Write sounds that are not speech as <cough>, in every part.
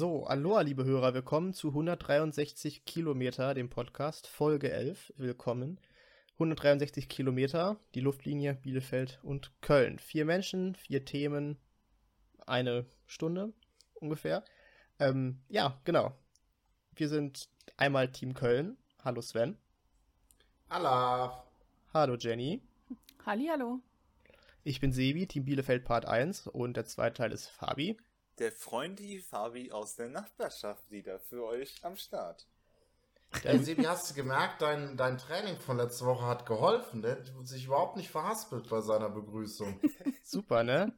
So, Aloha, liebe Hörer, willkommen zu 163 Kilometer, dem Podcast, Folge 11. Willkommen. 163 Kilometer, die Luftlinie Bielefeld und Köln. Vier Menschen, vier Themen, eine Stunde ungefähr. Ähm, ja, genau. Wir sind einmal Team Köln. Hallo Sven. Hallo. Hallo Jenny. Hallo. Ich bin Sebi, Team Bielefeld Part 1 und der zweite Teil ist Fabi. Der Freundli Fabi aus der Nachbarschaft wieder für euch am Start. Hey, Sebi, hast du gemerkt, dein, dein Training von letzter Woche hat geholfen. Der hat sich überhaupt nicht verhaspelt bei seiner Begrüßung. <laughs> Super, ne?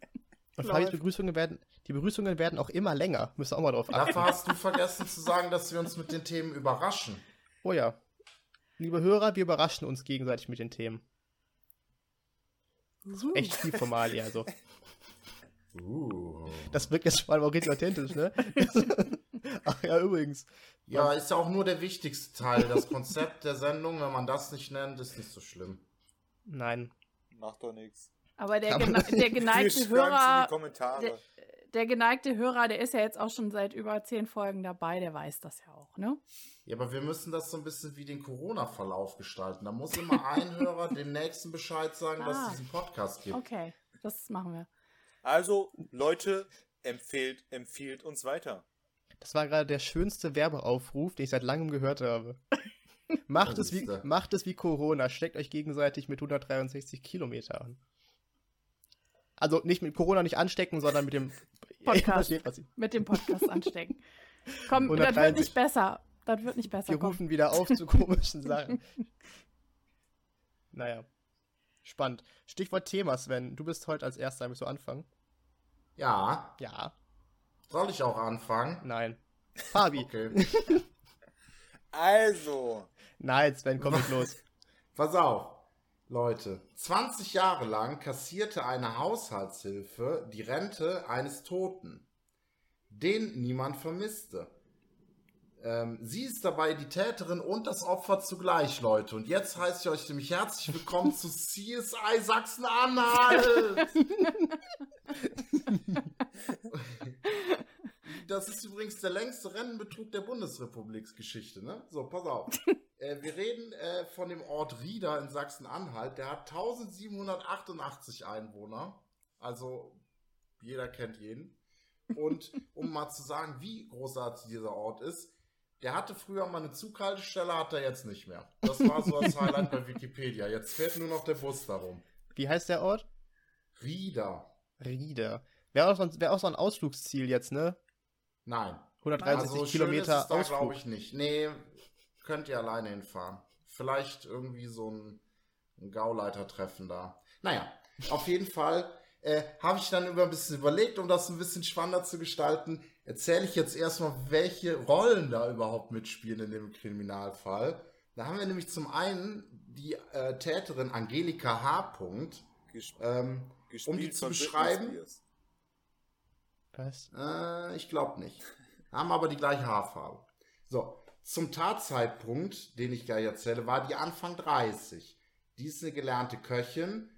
Und Fabis Begrüßungen werden, die Begrüßungen werden auch immer länger. Müsst ihr auch mal drauf achten. Dafür hast du vergessen zu sagen, dass wir uns mit den Themen überraschen. Oh ja. Liebe Hörer, wir überraschen uns gegenseitig mit den Themen. Uh. Echt viel Formalie, also. <laughs> Uh. Das wirkt jetzt vor allem auch richtig authentisch, ne? <laughs> Ach ja, übrigens. Ja, ist ja auch nur der wichtigste Teil. Das Konzept der Sendung, wenn man das nicht nennt, ist nicht so schlimm. Nein. Macht doch nichts. Aber der, gene der geneigte Hörer, der, der, geneigte Hörer, der ist ja jetzt auch schon seit über zehn Folgen dabei, der weiß das ja auch, ne? Ja, aber wir müssen das so ein bisschen wie den Corona-Verlauf gestalten. Da muss immer ein <laughs> Hörer dem nächsten Bescheid sagen, ah. dass es diesen Podcast gibt. Okay, das machen wir. Also, Leute, empfehlt, empfiehlt uns weiter. Das war gerade der schönste Werbeaufruf, den ich seit langem gehört habe. <laughs> macht, es wie, macht es wie Corona, steckt euch gegenseitig mit 163 Kilometern Also nicht mit Corona nicht anstecken, sondern mit dem <laughs> Podcast. mit dem Podcast anstecken. Komm, 130. das wird nicht besser. Das wird nicht besser. Wir komm. rufen wieder auf zu komischen Sachen. <laughs> Naja. Spannend. Stichwort Thema, Sven. Du bist heute als Erster. Willst du anfangen? Ja. Ja. Soll ich auch anfangen? Nein. Fabi. <laughs> Okay. also. Nein, Sven, komm mit los. <laughs> Pass auf. Leute, 20 Jahre lang kassierte eine Haushaltshilfe die Rente eines Toten, den niemand vermisste. Ähm, sie ist dabei die Täterin und das Opfer zugleich, Leute. Und jetzt heiße ich euch nämlich herzlich willkommen zu CSI Sachsen-Anhalt. <laughs> das ist übrigens der längste Rennenbetrug der Bundesrepubliksgeschichte, ne? So, pass auf. <laughs> äh, wir reden äh, von dem Ort Rieder in Sachsen-Anhalt. Der hat 1788 Einwohner. Also, jeder kennt jeden. Und um mal zu sagen, wie großartig dieser Ort ist, der hatte früher mal eine Zughaltestelle, hat er jetzt nicht mehr. Das war so das Highlight bei Wikipedia. Jetzt fährt nur noch der Bus darum. Wie heißt der Ort? Rieder. Rieder. Wäre auch, so, wär auch so ein Ausflugsziel jetzt, ne? Nein. 163 also, Kilometer ist da, glaube ich nicht. Nee, könnt ihr alleine hinfahren. Vielleicht irgendwie so ein, ein Gauleiter-Treffen da. Naja, auf jeden Fall äh, habe ich dann über ein bisschen überlegt, um das ein bisschen spannender zu gestalten, erzähle ich jetzt erstmal, welche Rollen da überhaupt mitspielen in dem Kriminalfall. Da haben wir nämlich zum einen die äh, Täterin Angelika H. Gesp ähm, um die zu beschreiben. Was? Äh, ich glaube nicht. Haben aber die gleiche Haarfarbe. So, zum Tatzeitpunkt, den ich gleich erzähle, war die Anfang 30. Die ist eine gelernte Köchin,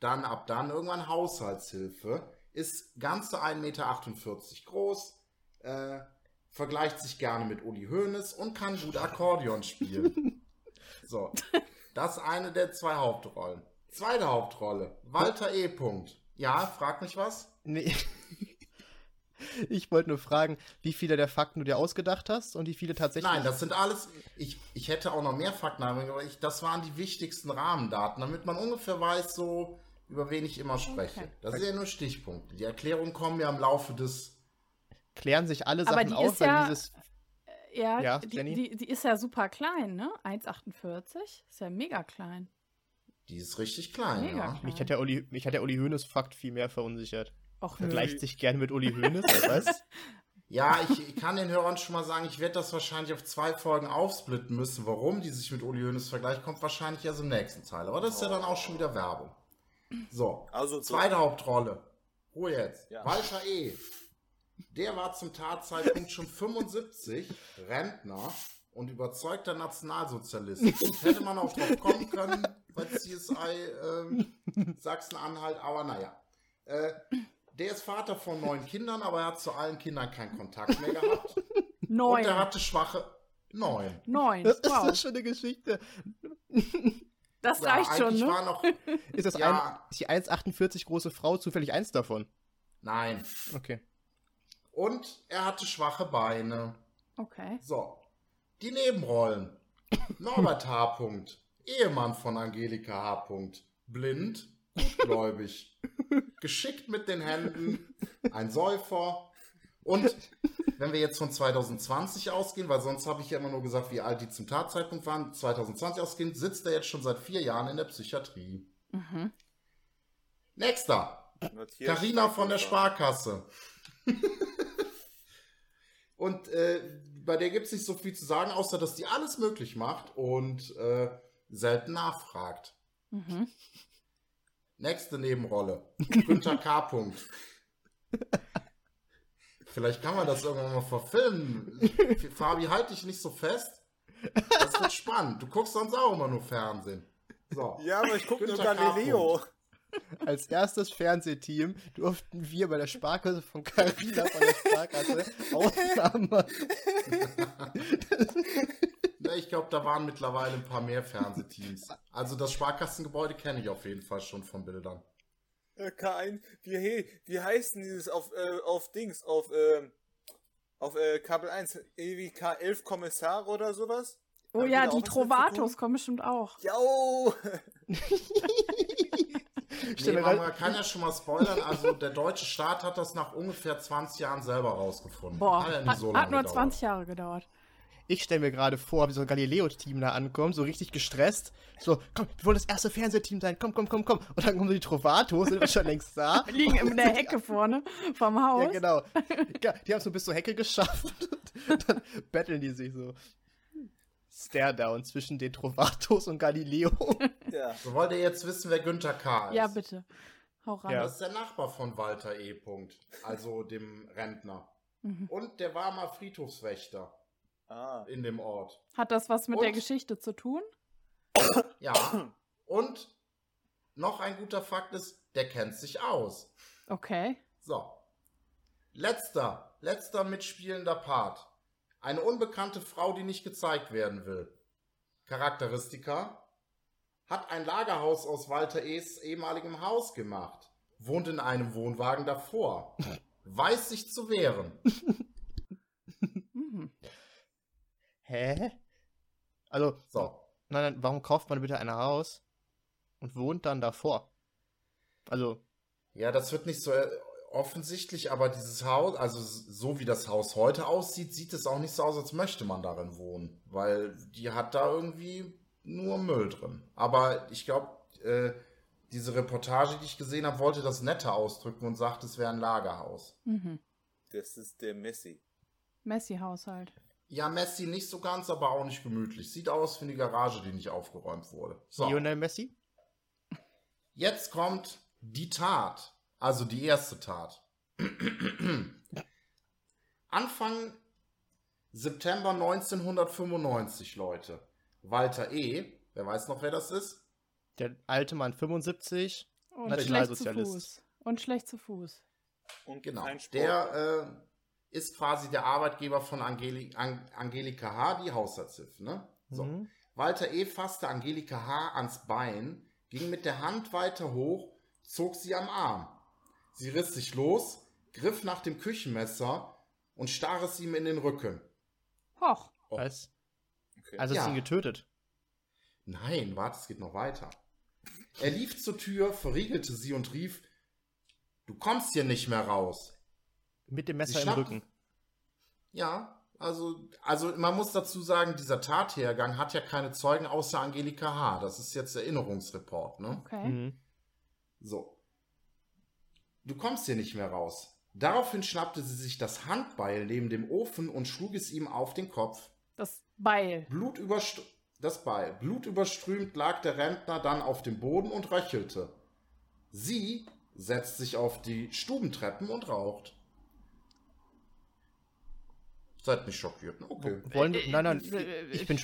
dann ab dann irgendwann Haushaltshilfe, ist ganze 1,48 Meter groß, äh, vergleicht sich gerne mit Uli Hoeneß und kann gut Akkordeon spielen. <laughs> so, das ist eine der zwei Hauptrollen. Zweite Hauptrolle, Walter E. -Punkt. Ja, frag mich was? Nee. <laughs> Ich wollte nur fragen, wie viele der Fakten du dir ausgedacht hast und wie viele tatsächlich. Nein, das sind alles. Ich, ich hätte auch noch mehr Fakten, aber ich, das waren die wichtigsten Rahmendaten, damit man ungefähr weiß, so über wen ich immer spreche. Okay. Das sind ja nur Stichpunkte. Die Erklärungen kommen ja im Laufe des. Klären sich alle Sachen auf, weil ja, dieses. Äh, ja, ja die, die, die, ist ja super klein, ne? 1,48. Ist ja mega klein. Die ist richtig klein, mega ja. Klein. Mich hat der Uli, mich hat der Uli Hoeneß Fakt viel mehr verunsichert. Och, Vergleicht sich gerne mit Uli Hoeneß, was? <laughs> Ja, ich, ich kann den Hörern schon mal sagen, ich werde das wahrscheinlich auf zwei Folgen aufsplitten müssen. Warum die sich mit Uli Hoeneß vergleicht, kommt wahrscheinlich erst im nächsten Teil. Aber das ist ja dann auch schon wieder Werbung. So, also zweite so. Hauptrolle. Ruhe jetzt. Ja. Walter E. Der war zum Tatzeitpunkt schon 75, Rentner und überzeugter Nationalsozialist. hätte man auch drauf kommen können bei CSI ähm, Sachsen-Anhalt, aber naja. Äh, der ist Vater von neun Kindern, aber er hat zu allen Kindern keinen Kontakt mehr gehabt. Neun. Und er hatte schwache. Neun. Neun. Das wow. ist schon eine Geschichte. Das Ja, reicht schon, eigentlich ne? war noch. Ist, das <laughs> Ja. ein, ist die 1,48 große Frau zufällig eins davon? Nein. Okay. Und er hatte schwache Beine. Okay. So. Die Nebenrollen. <laughs> Norbert H. Ehemann von Angelika H. Blind, gutgläubig. <laughs> Geschickt mit den Händen. Ein Säufer. Und wenn wir jetzt von 2020 ausgehen, weil sonst habe ich ja immer nur gesagt, wie alt die zum Tatzeitpunkt waren, 2020 ausgehen, sitzt er jetzt schon seit vier Jahren in der Psychiatrie. Mhm. Nächster. Carina von der Sparkasse. Sparkasse. <laughs> und äh, bei der gibt es nicht so viel zu sagen, außer dass die alles möglich macht und äh, selten nachfragt. Mhm. Nächste Nebenrolle. Günther K. Punkt. <laughs> Vielleicht kann man das irgendwann mal verfilmen. <laughs> Fabi, halt dich nicht so fest. Das wird spannend. Du guckst sonst auch immer nur Fernsehen. So. Ja, aber ich gucke nur. Galileo. Als erstes Fernsehteam durften wir bei der Sparkasse von Carina von der Sparkasse Ausnahmen machen. <laughs> Ne, ich glaube, da waren mittlerweile ein paar mehr Fernsehteams. Also das Sparkassengebäude kenne ich auf jeden Fall schon von Bildern. Äh, K1, wie, hey, wie heißt denn dieses auf, äh, auf Dings, auf, ähm, auf äh, Kabel 1, irgendwie K11 Kommissare oder sowas? Oh Haben ja, die Trovatos kommen bestimmt auch. Jo! Stell <laughs> Nee, man, kann ja schon mal spoilern. Also der deutsche Staat hat das nach ungefähr 20 Jahren selber rausgefunden. Boah, Hat ja nicht hat, so hat lange nur gedauert. 20 Jahre gedauert. Ich stelle mir gerade vor, wie so ein Galileo-Team da ankommt, so richtig gestresst. So, komm, wir wollen das erste Fernsehteam sein, komm, komm, komm, komm. Und dann kommen so die Trovatos, sind wir schon längst da. <laughs> Liegen in der Hecke vorne vom Haus. Ja, genau. <laughs> Ja, die haben es so bis zur Hecke geschafft. <laughs> Und dann betteln die sich so. Stare-down zwischen den Trovatos und Galileo. Ja. So wollt ihr jetzt wissen, wer Günther K. ist? Ja, bitte. Hau ran. Ja. Das ist der Nachbar von Walter E. Punkt, also dem Rentner. Mhm. Und der war mal Friedhofswächter Ah. in dem Ort. Hat das was mit der Und? Geschichte zu tun? Ja. Und noch ein guter Fakt ist, der kennt sich aus. Okay. So. Letzter, letzter mitspielender Part. Eine unbekannte Frau, die nicht gezeigt werden will. Charakteristika. Hat ein Lagerhaus aus Walter E.'s ehemaligem Haus gemacht. Wohnt in einem Wohnwagen davor. <laughs> Weiß sich zu wehren. Hä? Also, So. nein, nein, warum kauft man bitte ein Haus und wohnt dann davor? Also, Ja, das wird nicht so äh, offensichtlich, aber dieses Haus, also so wie das Haus heute aussieht, sieht es auch nicht so aus, als möchte man darin wohnen. Weil die hat da irgendwie nur Müll drin. Aber ich glaube, äh, diese Reportage, die ich gesehen habe, wollte das netter ausdrücken und sagt, es wäre ein Lagerhaus. Mhm. Das ist der Messi. Messi-Haushalt. Ja, Messi nicht so ganz, aber auch nicht gemütlich. Sieht aus wie eine Garage, die nicht aufgeräumt wurde. So. Lionel Messi? Jetzt kommt die Tat, also die erste Tat. Anfang September 1995, Leute. Walter E., wer weiß noch, wer das ist? Der alte Mann 75. Und schlecht zu Nationalsozialist. Fuß. Und schlecht zu Fuß. Und Genau. kein Sport. Der äh, ist quasi der Arbeitgeber von Angeli An Angelika H., die Haushaltshilfe, ne? So. Mhm. Walter E. fasste Angelika H. ans Bein, ging mit der Hand weiter hoch, zog sie am Arm. Sie riss sich los, griff nach dem Küchenmesser und stach es ihm in den Rücken. Hoch. Oh. Was? Okay. Also Ja. ist ihn getötet. Nein, warte, es geht noch weiter. Er lief zur Tür, verriegelte sie und rief, du kommst hier nicht mehr raus. Mit dem Messer im Rücken. Ja, also, also man muss dazu sagen, dieser Tathergang hat ja keine Zeugen außer Angelika H. Das ist jetzt Erinnerungsreport, ne? Okay. Mhm. So. Du kommst hier nicht mehr raus. Daraufhin schnappte sie sich das Handbeil neben dem Ofen und schlug es ihm auf den Kopf. Das Beil. Blutüberst das Beil. Blutüberströmt lag der Rentner dann auf dem Boden und röchelte. Sie setzt sich auf die Stubentreppen und raucht. Seid nicht schockiert? Okay. Wollen Äh, nein, nein, äh, ich, ich bin,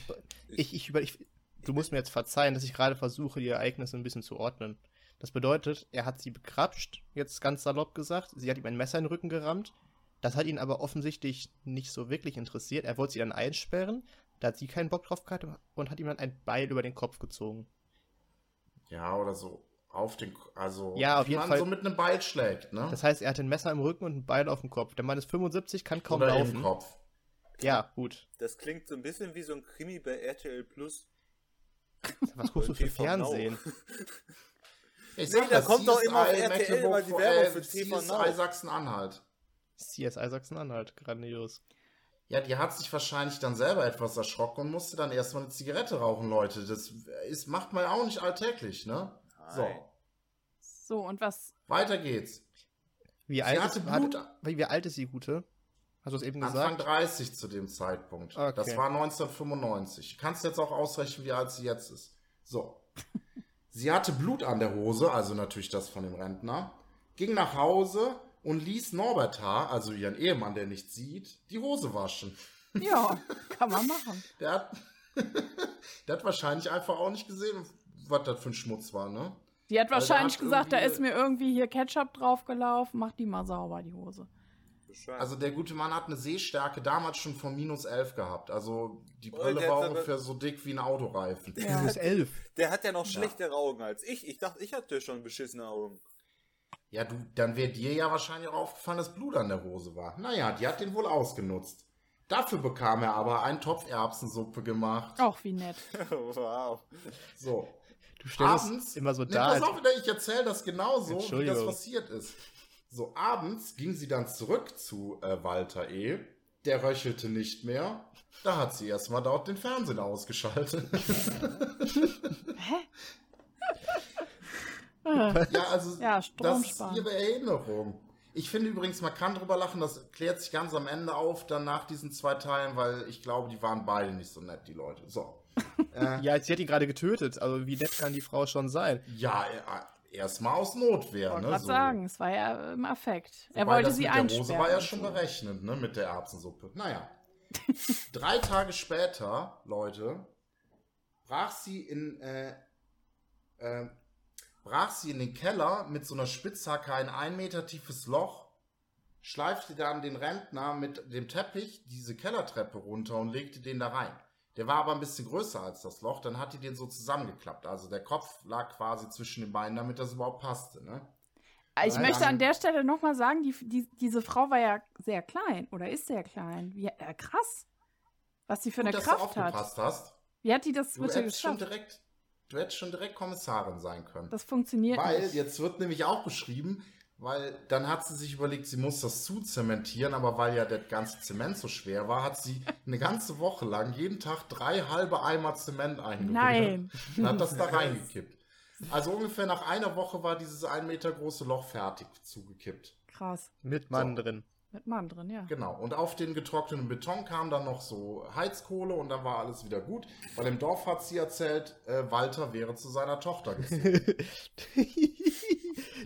ich, ich, über, ich, du musst mir jetzt verzeihen, dass ich gerade versuche, die Ereignisse ein bisschen zu ordnen. Das bedeutet, er hat sie bekrapscht, jetzt ganz salopp gesagt. Sie hat ihm ein Messer in den Rücken gerammt. Das hat ihn aber offensichtlich nicht so wirklich interessiert. Er wollte sie dann einsperren. Da hat sie keinen Bock drauf gehabt und hat ihm dann ein Beil über den Kopf gezogen. Ja, oder so auf den, also ja, auf jeden man Fall. so mit einem Beil schlägt, ne? Das heißt, er hat ein Messer im Rücken und ein Beil auf dem Kopf. Der Mann ist 75, kann kaum oder laufen. im Kopf. Ja, gut. Das klingt so ein bisschen wie so ein Krimi bei RTL Plus. Was guckst du für TV Fernsehen? <laughs> Ich Nee, sag da kommt doch CSI immer auf RTL mal die Werbung äh, für TV CSI. Sachsen-Anhalt. CSI Sachsen-Anhalt, grandios. Ja, die hat sich wahrscheinlich dann selber etwas erschrocken und musste dann erstmal eine Zigarette rauchen, Leute. Das ist, macht man auch nicht alltäglich, ne? So, Nein. So, und was? weiter geht's. Wie alt, hatte ist, Blut- hat, wie alt ist die Gute? Hast du es eben Anfang gesagt? 30 zu dem Zeitpunkt. Okay. Das war 1995. Kannst jetzt auch ausrechnen, wie alt sie jetzt ist. So. <laughs> sie hatte Blut an der Hose, also natürlich das von dem Rentner, ging nach Hause und ließ Norbert H., also ihren Ehemann, der nicht sieht, die Hose waschen. <laughs> Ja, kann man machen. <laughs> Der hat, der hat wahrscheinlich einfach auch nicht gesehen, was das für ein Schmutz war, ne? Die hat Also wahrscheinlich hat gesagt, da ist mir irgendwie hier Ketchup draufgelaufen, mach die mal sauber, die Hose. Bescheid. Also der gute Mann hat eine Sehstärke damals schon von minus 11 gehabt. Also die Brille war ungefähr so dick wie ein Autoreifen. Ja. Minus 11. der hat ja noch schlechtere Augen als ich. Ich dachte, ich hatte schon beschissene Augen. Ja, du, dann wäre dir ja wahrscheinlich auch aufgefallen, dass Blut an der Hose war. Naja, die hat den wohl ausgenutzt. Dafür bekam er aber einen Topf Erbsensuppe gemacht. Auch wie nett. <laughs> wow. So. Du stellst abends. es immer so nee, dar. pass auf, ich erzähle das genauso, wie das passiert ist. So, abends ging sie dann zurück zu äh, Walter E. Der röchelte nicht mehr. Da hat sie erstmal dort den Fernsehen ausgeschaltet. Hä? ja, also Ja, das ist ihre Erinnerung. Ich finde übrigens, man kann drüber lachen, das klärt sich ganz am Ende auf, dann nach diesen zwei Teilen, weil ich glaube, die waren beide nicht so nett, die Leute. So. <laughs> äh, Ja, sie hat ihn gerade getötet. Also wie nett kann die Frau schon sein? ja, äh, erstmal aus Notwehr, Ich wollte ne? so. sagen, es war ja im Affekt. Er Wobei wollte das sie mit der einsperren. Hose war ja schon so. berechnet, ne, mit der Erbsensuppe. Naja. <laughs> Drei Tage später, Leute, brach sie in, äh, äh, brach sie in den Keller mit so einer Spitzhacke ein ein Meter tiefes Loch, schleifte dann den Rentner mit dem Teppich diese Kellertreppe runter und legte den da rein. Der war aber ein bisschen größer als das Loch, dann hat die den so zusammengeklappt. Also der Kopf lag quasi zwischen den Beinen, damit das überhaupt passte, ne? Ich Nein, möchte an der Stelle nochmal sagen, die, die, diese Frau war ja sehr klein oder ist sehr klein. Wie, äh, krass, was sie für Gut, eine dass du Kraft hat. aufgepasst hast. Wie hat die das Du bitte hättest, schon geschafft? direkt, du hättest schon direkt Kommissarin sein können. Das funktioniert weil nicht. jetzt wird nämlich auch beschrieben, weil dann hat sie sich überlegt, sie muss das zuzementieren, aber weil ja das ganze Zement so schwer war, hat sie eine ganze Woche lang jeden Tag drei halbe Eimer Zement eingerührt Nein. <laughs> und hat das da reingekippt. Also ungefähr nach einer Woche war dieses ein Meter große Loch fertig zugekippt. Krass. Mit Mann So. drin. Mit Mann drin, ja. Genau. Und auf den getrockneten Beton kam dann noch so Heizkohle und dann war alles wieder gut. Weil im Dorf hat sie erzählt, äh, Walter wäre zu seiner Tochter gezogen. <laughs>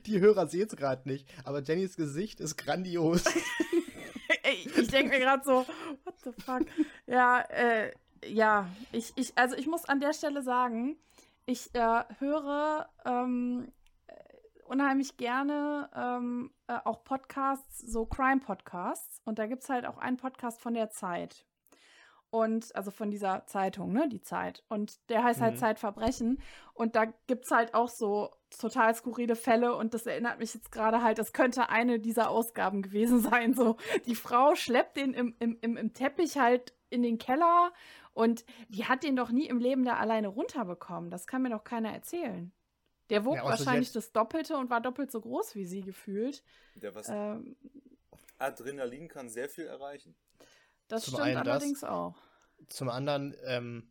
die Hörer sehen es gerade nicht, aber Jennys Gesicht ist grandios. <laughs> Ey, ich denke mir gerade so, what the fuck? Ja, äh, ja, ich, ich, also ich muss an der Stelle sagen, ich äh, höre ähm, äh, unheimlich gerne ähm, äh, auch Podcasts, so Crime-Podcasts. Und da gibt es halt auch einen Podcast von der Zeit. Und also von dieser Zeitung, ne, die Zeit. Und der heißt halt Mhm. Zeitverbrechen. Und da gibt es halt auch so total skurrile Fälle. Und das erinnert mich jetzt gerade halt, das könnte eine dieser Ausgaben gewesen <laughs> sein. So, die Frau schleppt den im, im, im, im Teppich halt in den Keller und die hat den doch nie im Leben da alleine runterbekommen. Das kann mir doch keiner erzählen. Der wog Ja, wahrscheinlich das Doppelte und war doppelt so groß wie sie gefühlt. Der was Ähm, Adrenalin kann sehr viel erreichen. das Zum stimmt einen das. allerdings auch. Zum anderen, ähm,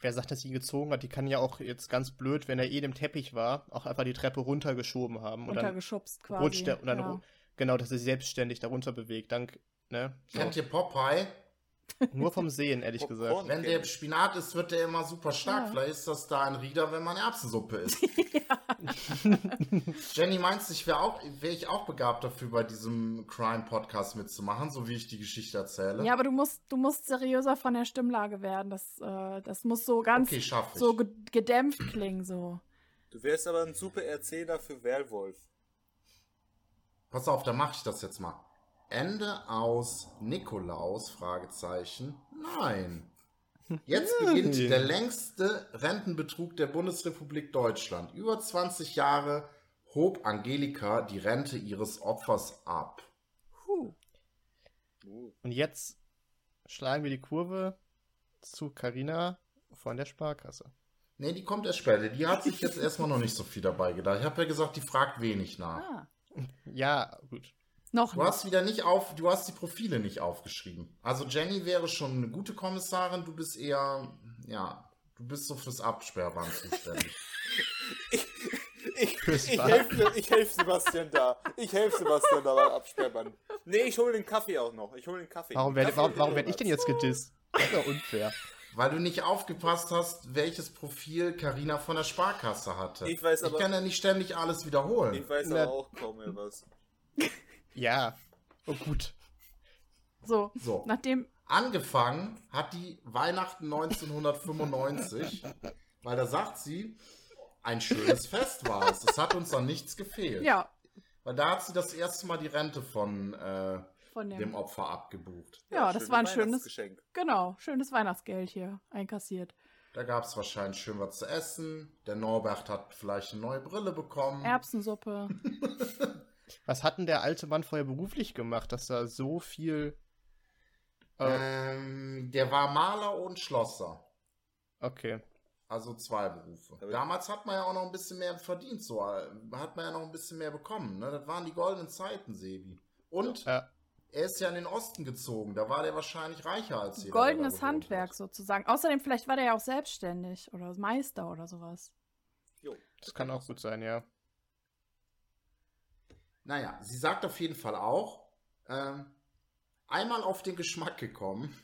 wer sagt, dass sie ihn gezogen hat, die kann ja auch jetzt ganz blöd, wenn er eh im Teppich war, auch einfach die Treppe runtergeschoben haben. Und dann Untergeschubst quasi. rutscht er und dann ja. genau, dass er sich selbstständig darunter bewegt. Dank, ne? So. Kennt ihr Popeye? <laughs> Nur vom Sehen, ehrlich gesagt. Wenn der Spinat ist, wird der immer super stark. Ja. Vielleicht ist das da ein Rieder, wenn man Erbsensuppe isst. <laughs> Jenny, meinst du, ich wäre auch, wäre ich auch begabt dafür, bei diesem Crime-Podcast mitzumachen, so wie ich die Geschichte erzähle? Ja, aber du musst, du musst seriöser von der Stimmlage werden. Das, äh, das muss so ganz okay, so ge gedämpft klingen, so. Du wärst aber ein super Erzähler für Werwolf. Pass auf, da mache ich das jetzt mal. Ende aus Nikolaus? Fragezeichen. Nein. Jetzt beginnt der längste Rentenbetrug der Bundesrepublik Deutschland. Über 20 Jahre hob Angelika die Rente ihres Opfers ab. Puh. Und jetzt schlagen wir die Kurve zu Carina von der Sparkasse. Nee, die kommt erst später. Die hat sich jetzt erstmal noch nicht so viel dabei gedacht. Ich habe ja gesagt, die fragt wenig nach. Ah. Ja, gut. Noch Du nicht. hast wieder nicht auf, du hast die Profile nicht aufgeschrieben. Also Jenny wäre schon eine gute Kommissarin, du bist eher, ja, du bist so fürs Absperrband zuständig. <laughs> Ich, ich helfe ich helf Sebastian da. Ich helfe Sebastian da beim Absperrband. Nee, ich hole den Kaffee auch noch. Ich hole den Kaffee. Warum werde warum, warum werd ich denn jetzt gedisst? Das ist ja unfair. Weil du nicht aufgepasst hast, welches Profil Karina von der Sparkasse hatte. Ich weiß ich aber- kann ja nicht ständig alles wiederholen. Ich weiß Na- aber auch kaum mehr was. Ja. Oh gut. So, So. nachdem. Angefangen hat die Weihnachten 1995, weil da sagt sie, ein schönes Fest war es. Es hat uns an nichts gefehlt. Ja, Weil da hat sie das erste Mal die Rente von äh, von dem. dem Opfer abgebucht. ja, das war ein schönes. Weihnachtsgeschenk. Genau, schönes Weihnachtsgeld hier einkassiert. Da gab es wahrscheinlich schön was zu essen. Der Norbert hat vielleicht eine neue Brille bekommen. Erbsensuppe. <laughs> Was hat denn der alte Mann vorher beruflich gemacht, dass da so viel. Äh, Ähm, der war Maler und Schlosser. okay. Also zwei Berufe. Damals hat man ja auch noch ein bisschen mehr verdient, so äh, hat man ja noch ein bisschen mehr bekommen. Ne? Das waren die goldenen Zeiten, Sebi. Und Ja. er ist ja in den Osten gezogen. Da war der wahrscheinlich reicher als jeder. der Goldenes Handwerk hat. sozusagen. Außerdem, vielleicht war der ja auch selbstständig oder Meister oder sowas. Jo. Das kann auch gut sein, ja. Naja, sie sagt auf jeden Fall auch, ähm, einmal auf den Geschmack gekommen,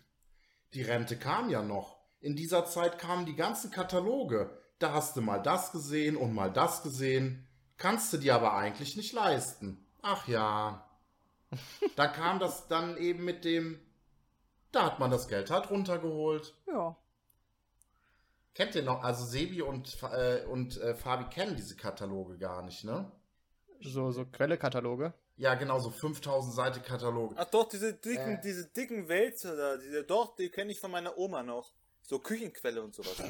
die Rente kam ja noch. In dieser Zeit kamen die ganzen Kataloge. Da hast du mal das gesehen und mal das gesehen. Kannst du dir aber eigentlich nicht leisten. Ach ja. Da kam das dann eben mit dem, da hat man das Geld halt runtergeholt. Ja. Kennt ihr noch, also Sebi und, äh, und äh, Fabi kennen diese Kataloge gar nicht, ne? So, so Quellekataloge. Ja, genau, so 5000 Seite Kataloge. Ach doch, diese dicken, Äh. diese dicken Wälzer da, diese, doch, die kenne ich von meiner Oma noch. So Küchenquelle und sowas.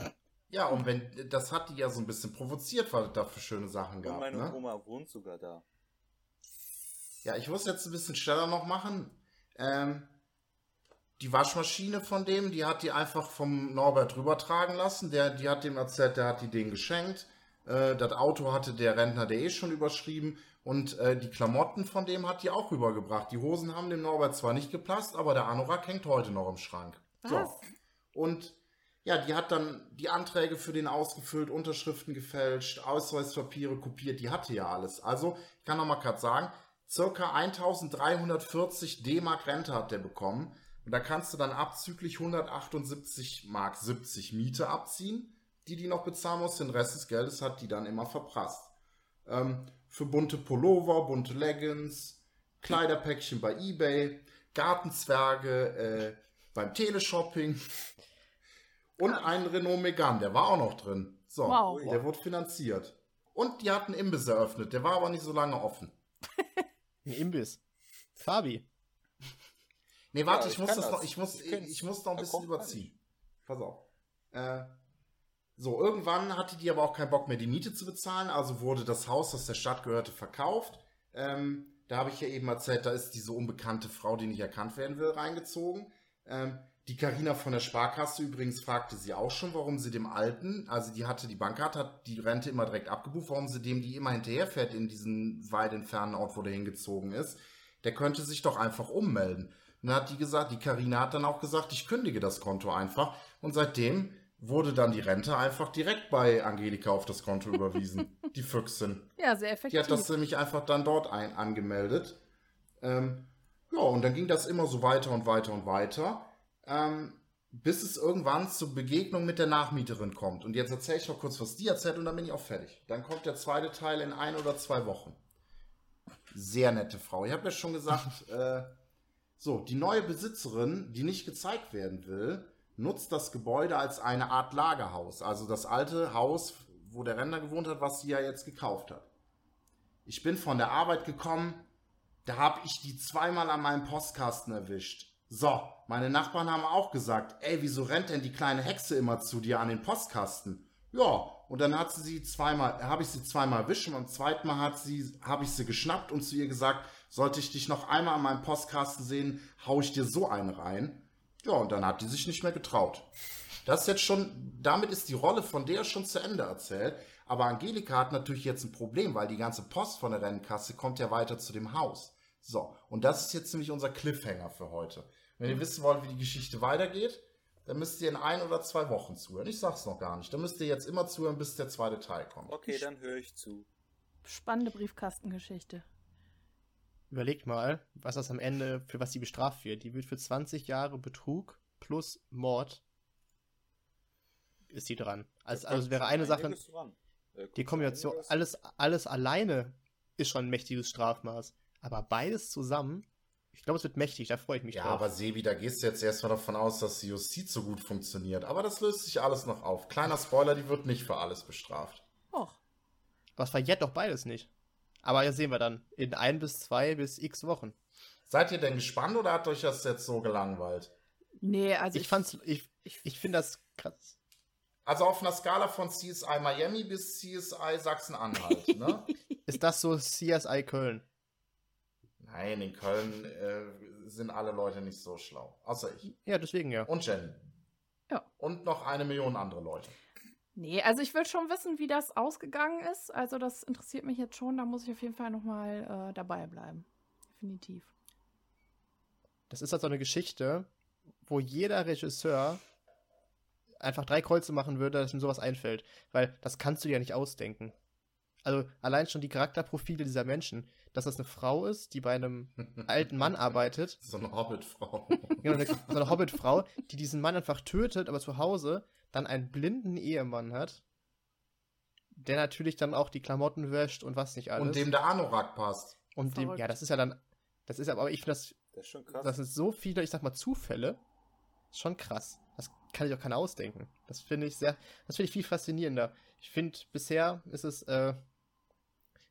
Ja, und wenn, das hat die ja so ein bisschen provoziert, was es da für schöne Sachen Und gab, meine ne? Oma wohnt sogar da. Ja, ich muss jetzt ein bisschen schneller noch machen. Ähm, die Waschmaschine von dem, die hat die einfach vom Norbert rübertragen lassen. Der, die hat dem erzählt, der hat die denen geschenkt. Äh, das Auto hatte der Rentner der eh schon überschrieben. Und äh, die Klamotten von dem hat die auch rübergebracht. Die Hosen haben dem Norbert zwar nicht gepasst, aber der Anorak hängt heute noch im Schrank. Was? So. Und ja, die hat dann die Anträge für den ausgefüllt, Unterschriften gefälscht, Ausweispapiere kopiert, die hatte ja alles. Also, ich kann noch mal gerade sagen, circa 1340 D-Mark Rente hat der bekommen. Und da kannst du dann abzüglich 178 Mark 70 Miete abziehen, die die noch bezahlen muss. Den Rest des Geldes hat die dann immer verprasst. Ähm, für bunte Pullover, bunte Leggings, Kleiderpäckchen bei Ebay, Gartenzwerge äh, beim Teleshopping und einen Renault Megane, der war auch noch drin. So, Wow. der wurde finanziert. Und die hatten Imbiss eröffnet, der war aber nicht so lange offen. <laughs> Ein Imbiss. Fabi. Nee, warte, Ja, ich, ich muss das das. noch, ich muss, Ich ich, muss noch ein bisschen überziehen. Pass auf. Äh, so, irgendwann hatte die aber auch keinen Bock mehr, die Miete zu bezahlen, also wurde das Haus, das der Stadt gehörte, verkauft. Ähm, da habe ich ja eben erzählt, da ist diese unbekannte Frau, die nicht erkannt werden will, reingezogen. Ähm, die Karina von der Sparkasse übrigens fragte sie auch schon, warum sie dem Alten, also die hatte die Bankkarte, hat die Rente immer direkt abgebucht, warum sie dem die immer hinterherfährt in diesen weit entfernten Ort, wo der hingezogen ist. Der könnte sich doch einfach ummelden. Und dann hat die gesagt, die Karina hat dann auch gesagt, ich kündige das Konto einfach. Und seitdem wurde dann die Rente einfach direkt bei Angelika auf das Konto überwiesen. <laughs> Die Füchsin. Ja, sehr Die effektiv. hat das nämlich einfach dann dort ein angemeldet. Ähm, ja, und dann ging das immer so weiter und weiter und weiter, ähm, bis es irgendwann zur Begegnung mit der Nachmieterin kommt. Und jetzt erzähle ich noch kurz, was die erzählt und dann bin ich auch fertig. Dann kommt der zweite Teil in ein oder zwei Wochen. Sehr nette Frau. Ich habe ja schon gesagt, <laughs> äh, so, die neue Besitzerin, die nicht gezeigt werden will, nutzt das Gebäude als eine Art Lagerhaus. Also das alte Haus wo der Rentner gewohnt hat, was sie ja jetzt gekauft hat. Ich bin von der Arbeit gekommen, da habe ich die zweimal an meinem Postkasten erwischt. So, meine Nachbarn haben auch gesagt, ey, wieso rennt denn die kleine Hexe immer zu dir an den Postkasten? Ja, und dann hat sie sie zweimal, habe ich sie zweimal erwischt und beim zweiten Mal hat sie, habe ich sie geschnappt und zu ihr gesagt, sollte ich dich noch einmal an meinem Postkasten sehen, hau ich dir so eine rein. Ja, und dann hat die sich nicht mehr getraut. Das ist jetzt schon, damit ist die Rolle von der schon zu Ende erzählt. Aber Angelika hat natürlich jetzt ein Problem, weil die ganze Post von der Rennkasse kommt ja weiter zu dem Haus. So, und das ist jetzt nämlich unser Cliffhanger für heute. Wenn ihr wissen wollt, wie die Geschichte weitergeht, dann müsst ihr in ein oder zwei Wochen zuhören. Ich sag's noch gar nicht. Dann müsst ihr jetzt immer zuhören, bis der zweite Teil kommt. Okay, dann höre ich zu. Spannende Briefkastengeschichte. Überlegt mal, was das am Ende, für was sie bestraft wird. Die wird für 20 Jahre Betrug plus Mord ist sie dran. Also, also wäre eine Sache. Äh, die Kombination, alles, alles alleine ist schon ein mächtiges Strafmaß. Aber beides zusammen, ich glaube, es wird mächtig, da freue ich mich Ja, drauf. aber Sebi, da gehst du jetzt erstmal davon aus, dass die Justiz so gut funktioniert. Aber das löst sich alles noch auf. Kleiner Spoiler, die wird nicht für alles bestraft. Och. Was verjährt doch beides nicht. Aber ja, sehen wir dann. In ein bis zwei bis x Wochen. Seid ihr denn gespannt oder hat euch das jetzt so gelangweilt? Nee, also ich, fand's, ich, ich- ich finde das krass. Also auf einer Skala von CSI Miami bis CSI Sachsen-Anhalt, <laughs> ne? Ist das so CSI Köln? Nein, in Köln äh, sind alle Leute nicht so schlau. Außer ich. Ja, deswegen ja. Und Jenny. Ja. Und noch eine Million andere Leute. Nee, also ich will schon wissen, wie das ausgegangen ist. Also das interessiert mich jetzt schon. Da muss ich auf jeden Fall nochmal äh, dabei bleiben. Definitiv. Das ist halt so eine Geschichte, wo jeder Regisseur einfach drei Kreuze machen würde, dass ihm sowas einfällt. Weil das kannst du dir ja nicht ausdenken. Also allein schon die Charakterprofile dieser Menschen, dass das eine Frau ist, die bei einem <laughs> alten Mann arbeitet, So eine Hobbit-Frau. genau, so eine Hobbit-Frau, die diesen Mann einfach tötet, aber zu Hause dann einen blinden Ehemann hat, der natürlich dann auch die Klamotten wäscht und was nicht alles. Und dem der Anorak passt. Und dem, ja, das ist ja dann, das ist ja, aber ich finde das Das ist schon krass. das sind so viele, ich sag mal, Zufälle. Ist schon krass. Das kann sich auch keiner ausdenken. Das finde ich sehr, das finde ich viel faszinierender. Ich finde, bisher ist es, äh,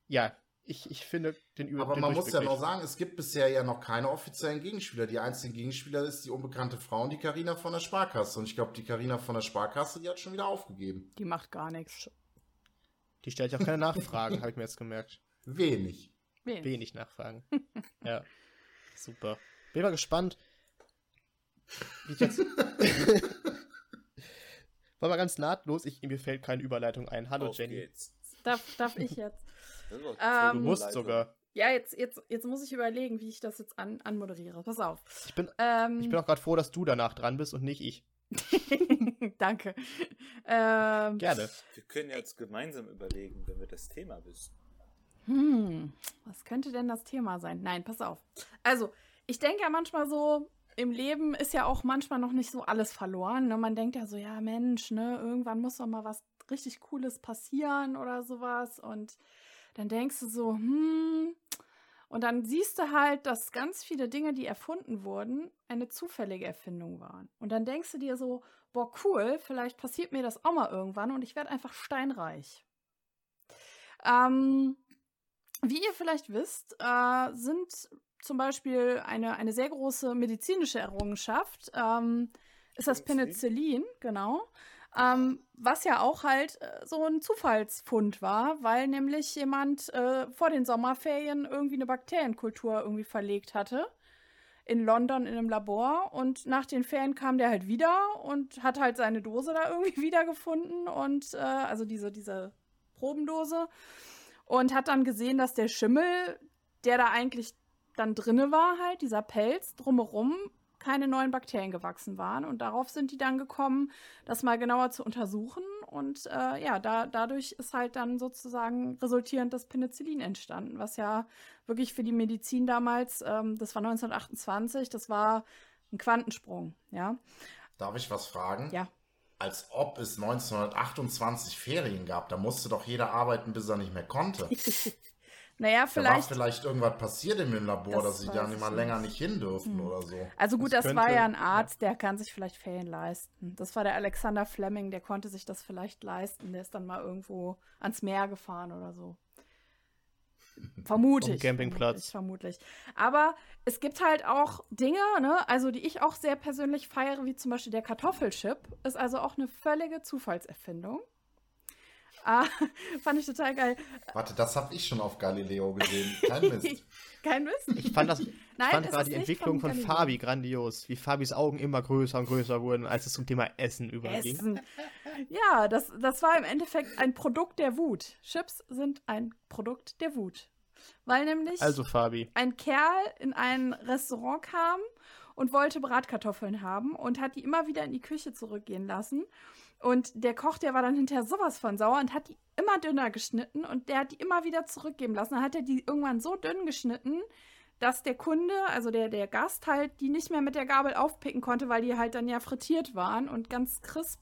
ja, ich, ich finde den Über Aber den man muss ja noch sagen, es gibt bisher ja noch keine offiziellen Gegenspieler. Die einzigen Gegenspieler ist die unbekannte Frau und die Karina von der Sparkasse. Und ich glaube, die Karina von der Sparkasse, die hat schon wieder aufgegeben. Die macht gar nichts. Die stellt ja auch keine Nachfragen, <laughs> habe ich mir jetzt gemerkt. Wenig. Wen? Wenig Nachfragen. ja. Super. Bin mal gespannt, wie ich jetzt. <laughs> War mal ganz nahtlos, ich, mir fällt keine Überleitung ein. Hallo Auf Jenny. geht's. Darf, darf ich jetzt? Ähm, Du musst sogar. Ja, jetzt, jetzt, jetzt muss ich überlegen, wie ich das jetzt an, anmoderiere. Pass auf. Ich bin, Ähm, ich bin auch gerade froh, dass du danach dran bist und nicht ich. <laughs> Danke. Ähm, Gerne. Wir können jetzt gemeinsam überlegen, wenn wir das Thema wissen. Hm, was könnte denn das Thema sein? Nein, pass auf. Also, ich denke ja manchmal so, im Leben ist ja auch manchmal noch nicht so alles verloren. Ne? Man denkt ja so, ja Mensch, ne, irgendwann muss doch mal was richtig Cooles passieren oder sowas. Und dann denkst du so, hm. Und dann siehst du halt, dass ganz viele Dinge, die erfunden wurden, eine zufällige Erfindung waren. Und dann denkst du dir so, boah, cool, vielleicht passiert mir das auch mal irgendwann und ich werde einfach steinreich. Ähm, wie ihr vielleicht wisst, äh, sind zum Beispiel eine, eine sehr große medizinische Errungenschaft, ähm, ist das Penicillin? Penicillin, genau. Ähm, was ja auch halt äh, so ein Zufallsfund war, weil nämlich jemand äh, vor den Sommerferien irgendwie eine Bakterienkultur irgendwie verlegt hatte in London in einem Labor. Und nach den Ferien kam der halt wieder und hat halt seine Dose da irgendwie <laughs> wiedergefunden und äh, also diese, diese Probendose. Und hat dann gesehen, dass der Schimmel, der da eigentlich dann drinne war, halt, dieser Pelz drumherum, keine neuen Bakterien gewachsen waren. Und darauf sind die dann gekommen, das mal genauer zu untersuchen. Und äh, ja, da, dadurch ist halt dann sozusagen resultierend das Penicillin entstanden, was ja wirklich für die Medizin damals, ähm, das war 1928, das war ein Quantensprung, ja. Darf ich was fragen? Ja. Als ob es 1928 Ferien gab. Da musste doch jeder arbeiten, bis er nicht mehr konnte. <laughs> Naja, Da war vielleicht. vielleicht irgendwas passiert im Labor, Das dass sie da ich mal nicht. länger nicht hin dürfen Hm. oder so. Also gut, Das das, war könnte- ja ein Arzt, der kann sich vielleicht Ferien leisten. Das war der Alexander Fleming, der konnte sich das vielleicht leisten. Der ist dann mal irgendwo ans Meer gefahren oder so. Vermute Auf dem ich. Campingplatz. Vermutlich, vermutlich. Aber es gibt halt auch Dinge, ne, also die ich auch sehr persönlich feiere, wie zum Beispiel der Kartoffelchip. Ist also auch eine völlige Zufallserfindung. Ah, <laughs> fand ich total geil. Warte, das habe ich schon auf Galileo gesehen. Kein <laughs> Mist. Kein Mist. Ich fand das, ich <laughs> Nein, fand es gerade die Entwicklung von von. Fabi grandios, wie Fabis Augen immer größer und größer wurden, als es zum Thema Essen überging. Essen. Ja, das, das war im Endeffekt ein Produkt der Wut. Chips sind ein Produkt der Wut. Weil nämlich Also Fabi, ein Kerl in ein Restaurant kam und wollte Bratkartoffeln haben und hat die immer wieder in die Küche zurückgehen lassen. Und der Koch, der war dann hinterher sowas von sauer und hat die immer dünner geschnitten und der hat die immer wieder zurückgeben lassen. Dann hat er die irgendwann so dünn geschnitten, dass der Kunde, also der, der Gast halt, die nicht mehr mit der Gabel aufpicken konnte, weil die halt dann ja frittiert waren und ganz crisp.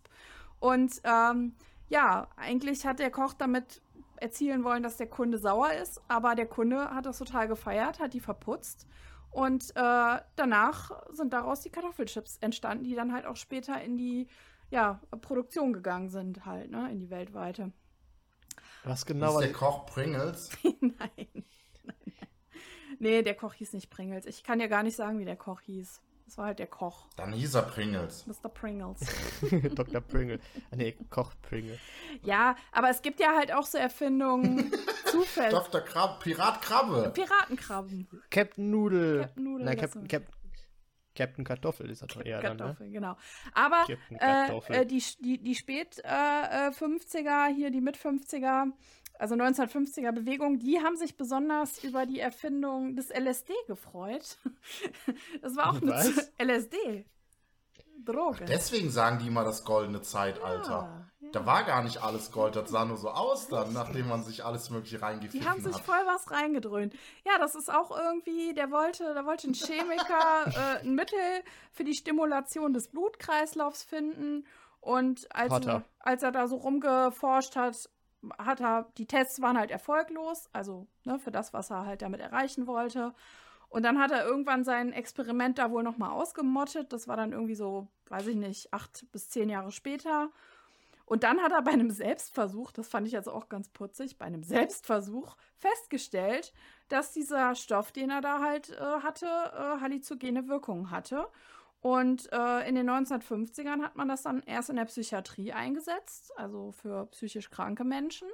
Und ähm, ja, eigentlich hat der Koch damit erzielen wollen, dass der Kunde sauer ist, aber der Kunde hat das total gefeiert, hat die verputzt. Und äh, danach sind daraus die Kartoffelchips entstanden, die dann halt auch später in die ja, Produktion gegangen sind, halt, ne, in die weltweite. was Genau, ist der Koch Pringles? <laughs> Nein. Nein. Nee, der Koch hieß nicht Pringles. Ich kann dir gar nicht sagen, wie der Koch hieß. Das war halt der Koch, Dann hieß er Pringles. Mr. Pringles. <laughs> Dr. Pringle. Ah, nee, Koch Pringle. ja, aber es gibt ja halt auch so Erfindungen, <laughs> Zufälle. Dr. Krab Pirat Krabbe. Piratenkrabben. Captain Noodle. Captain Noodle, Nein, Captain, so. Cap Captain Kartoffel ist er doch eher dann, ne? Kartoffel, genau. Aber äh, Kartoffel. äh, die, die, die Spät äh, äh, 50er, hier die Mit 50er, also 1950er Bewegung, die haben sich besonders über die Erfindung des LSD gefreut. <laughs> Das war auch eine Was? Z- LSD. Droge. Deswegen sagen die immer das goldene Zeitalter. Ja. Da war gar nicht alles Gold, das sah nur so aus dann, nachdem man sich alles mögliche reingepfiffen Die haben sich hat. voll was reingedröhnt. Ja, das ist auch irgendwie, der wollte, da wollte ein Chemiker <laughs> äh, ein Mittel für die Stimulation des Blutkreislaufs finden. Und als, Hat er. er, als er da so rumgeforscht hat, hat er, die Tests waren halt erfolglos, also ne, für das, was er halt damit erreichen wollte. Und dann hat er irgendwann sein Experiment da wohl nochmal ausgemottet. Das war dann irgendwie so, weiß ich nicht, acht bis zehn Jahre später. Und dann hat er bei einem Selbstversuch, das fand ich jetzt auch ganz putzig, bei einem Selbstversuch festgestellt, dass dieser Stoff, den er da halt äh, hatte, äh, halluzogene Wirkungen hatte. Und äh, in den 1950ern hat man das dann erst in der Psychiatrie eingesetzt, also für psychisch kranke Menschen.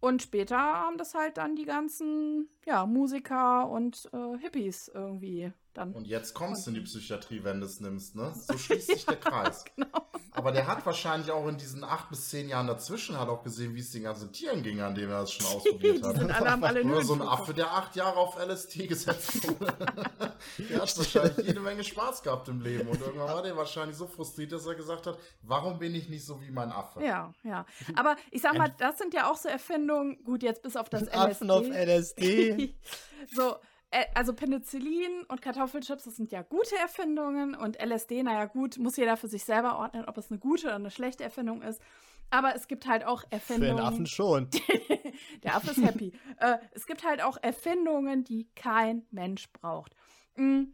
Und später haben das halt dann die ganzen ja, Musiker und äh, Hippies irgendwie dann. Und jetzt kommst du in die Psychiatrie, wenn du es nimmst, ne? So <laughs> schließt sich der Kreis. genau. Aber der hat wahrscheinlich auch in diesen acht bis zehn Jahren dazwischen halt auch gesehen, wie es den ganzen Tieren ging, an denen er es schon <laughs> ausprobiert hat. sind <laughs> alle, haben alle Oder so ein Affe, der acht Jahre auf LSD gesetzt wurde. <laughs> der hat wahrscheinlich jede Menge Spaß gehabt im Leben. Und irgendwann war der wahrscheinlich so frustriert, dass er gesagt hat, warum bin ich nicht so wie mein Affe? Ja, ja. Aber ich sag mal, das sind ja auch so Erfindungen, gut, jetzt bis auf das LSD. Affen auf LSD. so, also Penicillin und Kartoffelchips, das sind ja gute Erfindungen und LSD, naja gut, muss jeder für sich selber ordnen, ob es eine gute oder eine schlechte Erfindung ist. Aber es gibt halt auch Für Erfindungen. einen Affen schon. <laughs> Der Affe ist happy. <laughs> äh, es gibt halt auch Erfindungen, die kein Mensch braucht. Mm,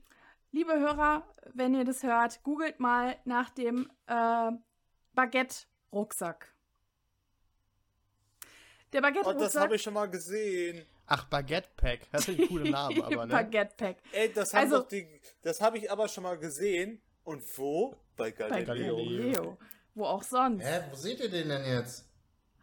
liebe Hörer, wenn ihr das hört, googelt mal nach dem äh, Baguette-Rucksack. Der Oh, das Baguette-Rucksack. habe ich schon mal gesehen. Ach, Baguette Pack. Das sind coole Namen, <laughs> aber ne? Baguette-Pack. Ey, das haben Also- doch die. Das habe ich aber schon mal gesehen. Und wo? Bei Bei Galileo. Galileo. Wo auch sonst. Hä, wo seht ihr den denn jetzt?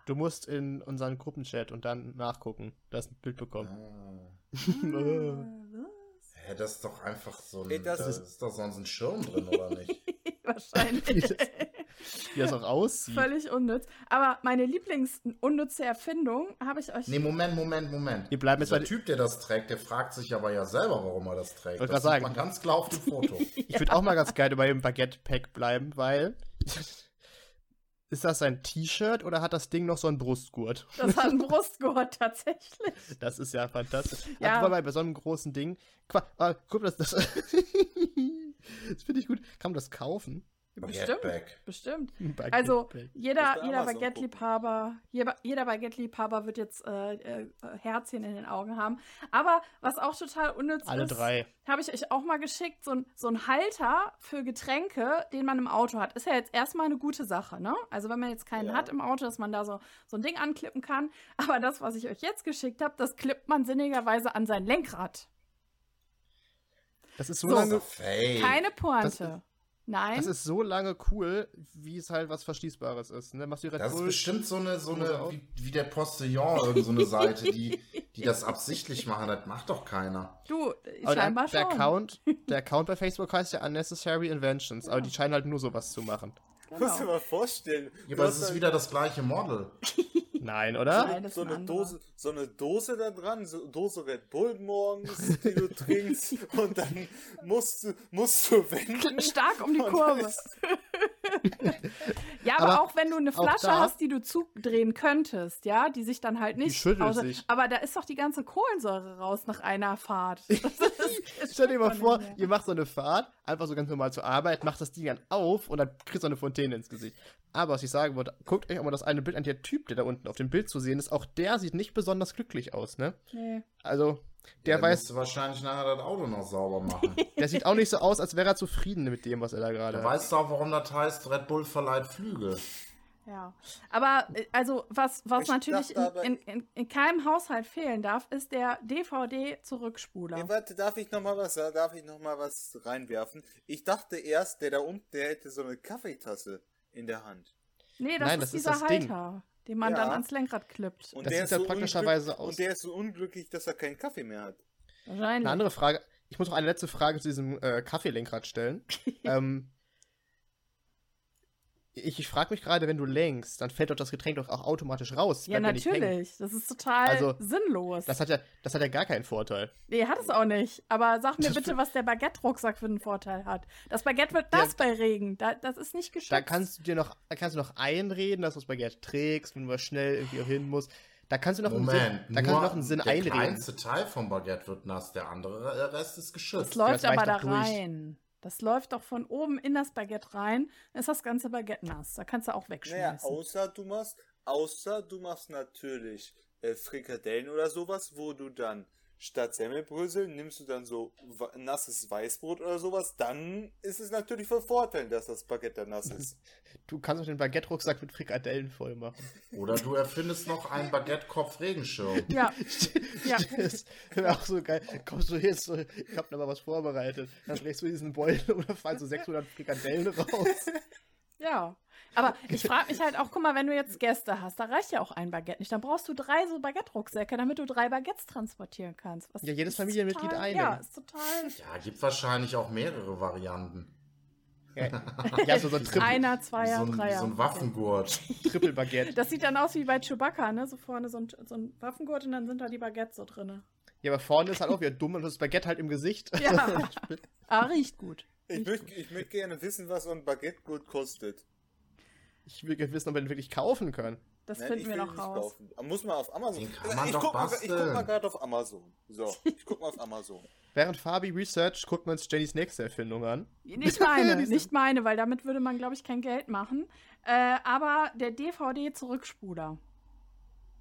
Du musst in unseren Gruppenchat und dann nachgucken. Du hast ein Bild bekommen. Ah. <laughs> was? Hä, das ist doch einfach so ein. Ey, das da ist- ist doch sonst ein Schirm drin, oder nicht? <laughs> Wahrscheinlich. Wie das- auch aussieht. Völlig unnütz. Aber meine Lieblingsunnütze Erfindung habe ich euch. Nee, Moment, Moment, Moment. Wir bleiben jetzt Dieser Typ, der das trägt, der fragt sich aber ja selber, warum er das trägt. Wollte das sieht sagen. man ganz klar auf dem Foto. <laughs> Ich würde auch mal ganz gerne bei dem Baguette Pack bleiben, weil. <laughs> Ist das ein T-Shirt oder hat das Ding noch so einen Brustgurt? Das hat einen <laughs> Brustgurt tatsächlich. Das ist ja fantastisch. Ja. Aber bei, so einem großen Ding. Guck, das, das, das finde ich gut. Kann man das kaufen? Bestimmt. Bestimmt. <laughs> Baguette Also jeder, bei jeder Baguette-Liebhaber, jeder, jeder Baguette-Liebhaber wird jetzt äh, äh, Herzchen in den Augen haben. Aber was auch total unnütz Alle ist, drei. habe ich euch auch mal geschickt, so ein, so ein Halter für Getränke, den man im Auto hat. Ist ja jetzt erstmal eine gute Sache, ne? Also wenn man jetzt keinen Ja. hat im Auto, dass man da so, so ein Ding anklippen kann. Aber das, was ich euch jetzt geschickt habe, das klippt man sinnigerweise an sein Lenkrad. Das ist so, So. lange. Fake. Keine Pointe. Nein. Das ist so lange cool, wie es halt was Verschließbares ist. Ne? Machst du Das ist bestimmt so eine, so eine wie, wie der Postillon, irgend so eine Seite, die, die das absichtlich machen. Das macht doch keiner. du, Aber der, scheinbar der schon. Account, <laughs> der Account bei Facebook heißt ja Unnecessary Inventions, aber die scheinen halt nur sowas zu machen. Musst du dir Genau. mal vorstellen. Ja, aber es ist wieder das gleiche Model. <laughs> Nein, oder? Nein, so ein eine. Dose, so eine Dose da dran, so eine Dose Red Bull morgens, die du <laughs> trinkst und dann musst du, musst du wenden. <laughs> Stark um die Kurve. <laughs> Ja, aber, Aber auch wenn du eine Flasche hast, die du zudrehen könntest, ja, die sich dann halt nicht. schüttelt sich. Aber da ist doch die ganze Kohlensäure raus nach einer Fahrt. Stell dir mal vor, ihr macht so eine Fahrt, einfach so ganz normal zur Arbeit, macht das Ding dann auf und dann kriegst du eine Fontäne ins Gesicht. Aber was ich sagen wollte, guckt euch auch mal das eine Bild an, der Typ, der da unten auf dem Bild zu sehen ist, auch der sieht nicht besonders glücklich aus, ne? Nee. Also, der Dann weiß, du wahrscheinlich nachher das Auto noch sauber machen. <laughs> der sieht auch nicht so aus, als wäre er zufrieden mit dem, was er da gerade hat. weißt du auch, warum das heißt, Red Bull verleiht Flügel. Ja. Aber äh, also, was, was Ich natürlich in, in, in keinem Haushalt fehlen darf, ist der DVD-Zurückspuler. Ey, warte, darf ich noch mal was, darf ich noch mal was reinwerfen? Ich dachte erst, der da unten, der hätte so eine Kaffeetasse in der Hand. Nee, das Nein, ist das ist dieser das Ding. Den man Ja. dann ans Lenkrad klippt. Und Das der sieht ist ja so praktischerweise aus. Und der ist so unglücklich, dass er keinen Kaffee mehr hat. Wahrscheinlich. Eine andere Frage, ich muss noch eine letzte Frage zu diesem äh, Kaffeelenkrad stellen. <laughs> ähm, ich ich frage mich gerade, wenn du lenkst, dann fällt doch das Getränk doch auch automatisch raus. ja, natürlich. Das ist total Also, sinnlos. Das hat, ja, das hat ja gar keinen Vorteil. Nee, hat es auch nicht. Aber sag mir Das bitte, was der Baguette-Rucksack für einen Vorteil hat. Das Baguette wird Ja. nass bei Regen. Da, das ist nicht geschützt. Da kannst du dir noch, da kannst du noch einreden, dass du das Baguette trägst, wenn du mal schnell irgendwie auch hin musst. Da kannst du noch einen Moment, Sinn, da kannst du nur noch einen Sinn der einreden. kleinste Teil vom Baguette wird nass, der andere Rest ist geschützt. das läuft das aber da doch durch. Das läuft doch von oben in das Baguette rein. Ist das ganze Baguette nass. Da kannst du auch Naja, wegschmeißen. außer du machst, außer du machst natürlich äh, Frikadellen oder sowas, wo du dann statt Semmelbrösel nimmst du dann so nasses Weißbrot oder sowas, dann ist es natürlich von Vorteil, dass das Baguette dann nass ist. <laughs> Du kannst auch den Baguette-Rucksack mit Frikadellen voll machen. Oder du erfindest noch einen Baguette-Kopf-Regenschirm. <laughs> ja, ja. <laughs> Das wäre auch so geil. Kommst du jetzt so, ich hab da mal was vorbereitet. Dann schlägst du diesen Beutel und da fallen so 600 Frikadellen raus. Ja. Aber ich frage mich halt auch, guck mal, wenn du jetzt Gäste hast, da reicht ja auch ein Baguette nicht. Dann brauchst du drei so Baguette-Rucksäcke, damit du drei Baguettes transportieren kannst. Was Ja, jedes Familienmitglied einen. Ja, ist total. Ja, gibt wahrscheinlich auch mehrere Varianten. Ja, <laughs> ja so, so ein Triple, Einer, Zweier, so ein, Dreier. so ein Waffengurt. Triple Baguette. Das sieht dann aus wie bei Chewbacca, ne? So vorne so ein, so ein Waffengurt und dann sind da die Baguettes so drin. Ja, aber vorne ist halt auch wieder dumm und das Baguette halt im Gesicht. Ja. <laughs> Ah, riecht gut. Ich möchte ich möchte gerne wissen, was so ein Baguette gut kostet. Ich will gerne wissen, ob wir den wirklich kaufen können. Das Nein, finden wir noch raus. kaufen. Muss man auf Amazon. Den kann man ich, doch guck mal, ich guck mal gerade auf Amazon. So, ich guck mal auf Amazon. Während Fabi research, gucken wir uns Jennys nächste Erfindung an. Nicht <laughs> meine, nicht meine, weil damit würde man, glaube ich, kein Geld machen. Äh, aber der DVD-Zurückspuler.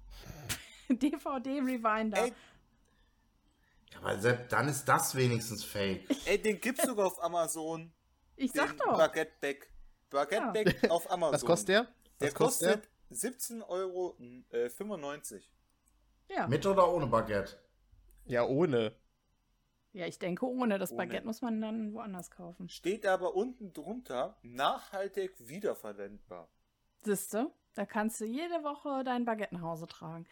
<laughs> DVD-Rewinder. Ey, Aber selbst dann ist das wenigstens fake. <laughs> Ey, den gibt's sogar auf Amazon. Ich Den sag doch. Baguette Bag. Baguette Bag auf Amazon. Was kostet der? Der Was kostet kostet 17,95 Euro. Äh, 95. Ja. Mit oder ohne Baguette? Ja, ohne. ja, ich denke, ohne das Ohne. Baguette muss man dann woanders kaufen. Steht aber unten drunter nachhaltig wiederverwendbar. Siehste, da kannst du jede Woche dein Baguette nach Hause tragen.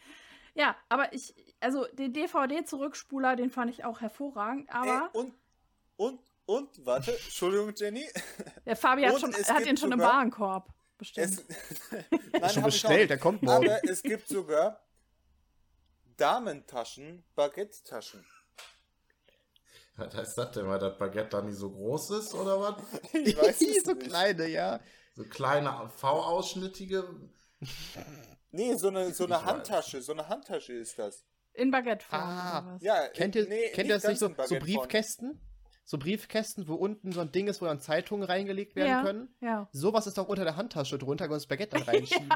Ja, aber ich, also den DVD-Zurückspuler, den fand ich auch hervorragend, aber Ey, und, und, und, warte, Entschuldigung, Jenny. <laughs> der Fabi hat, schon, er hat den schon im sogar- Warenkorb. Bestimmt. <laughs> Es, Ist Nein, schon bestellt, der kommt morgen. Aber es gibt sogar Damentaschen, Baguette-Taschen. Was heißt das denn, weil das Baguette dann nicht so groß ist oder was? <laughs> Ich weiß es so nicht. kleine, ja. So kleine V-ausschnittige. Nee, so eine, so eine Ich weiß. Handtasche, so eine Handtasche ist das. In Baguette-Form Ah. Ja, Kennt ihr, nee, kennt ihr das nicht so, so. Briefkästen? so Briefkästen, wo unten so ein Ding ist, wo dann Zeitungen reingelegt werden Ja. können. Ja. Sowas ist auch unter der Handtasche drunter, kannst du das Baguette dann <laughs> reinschieben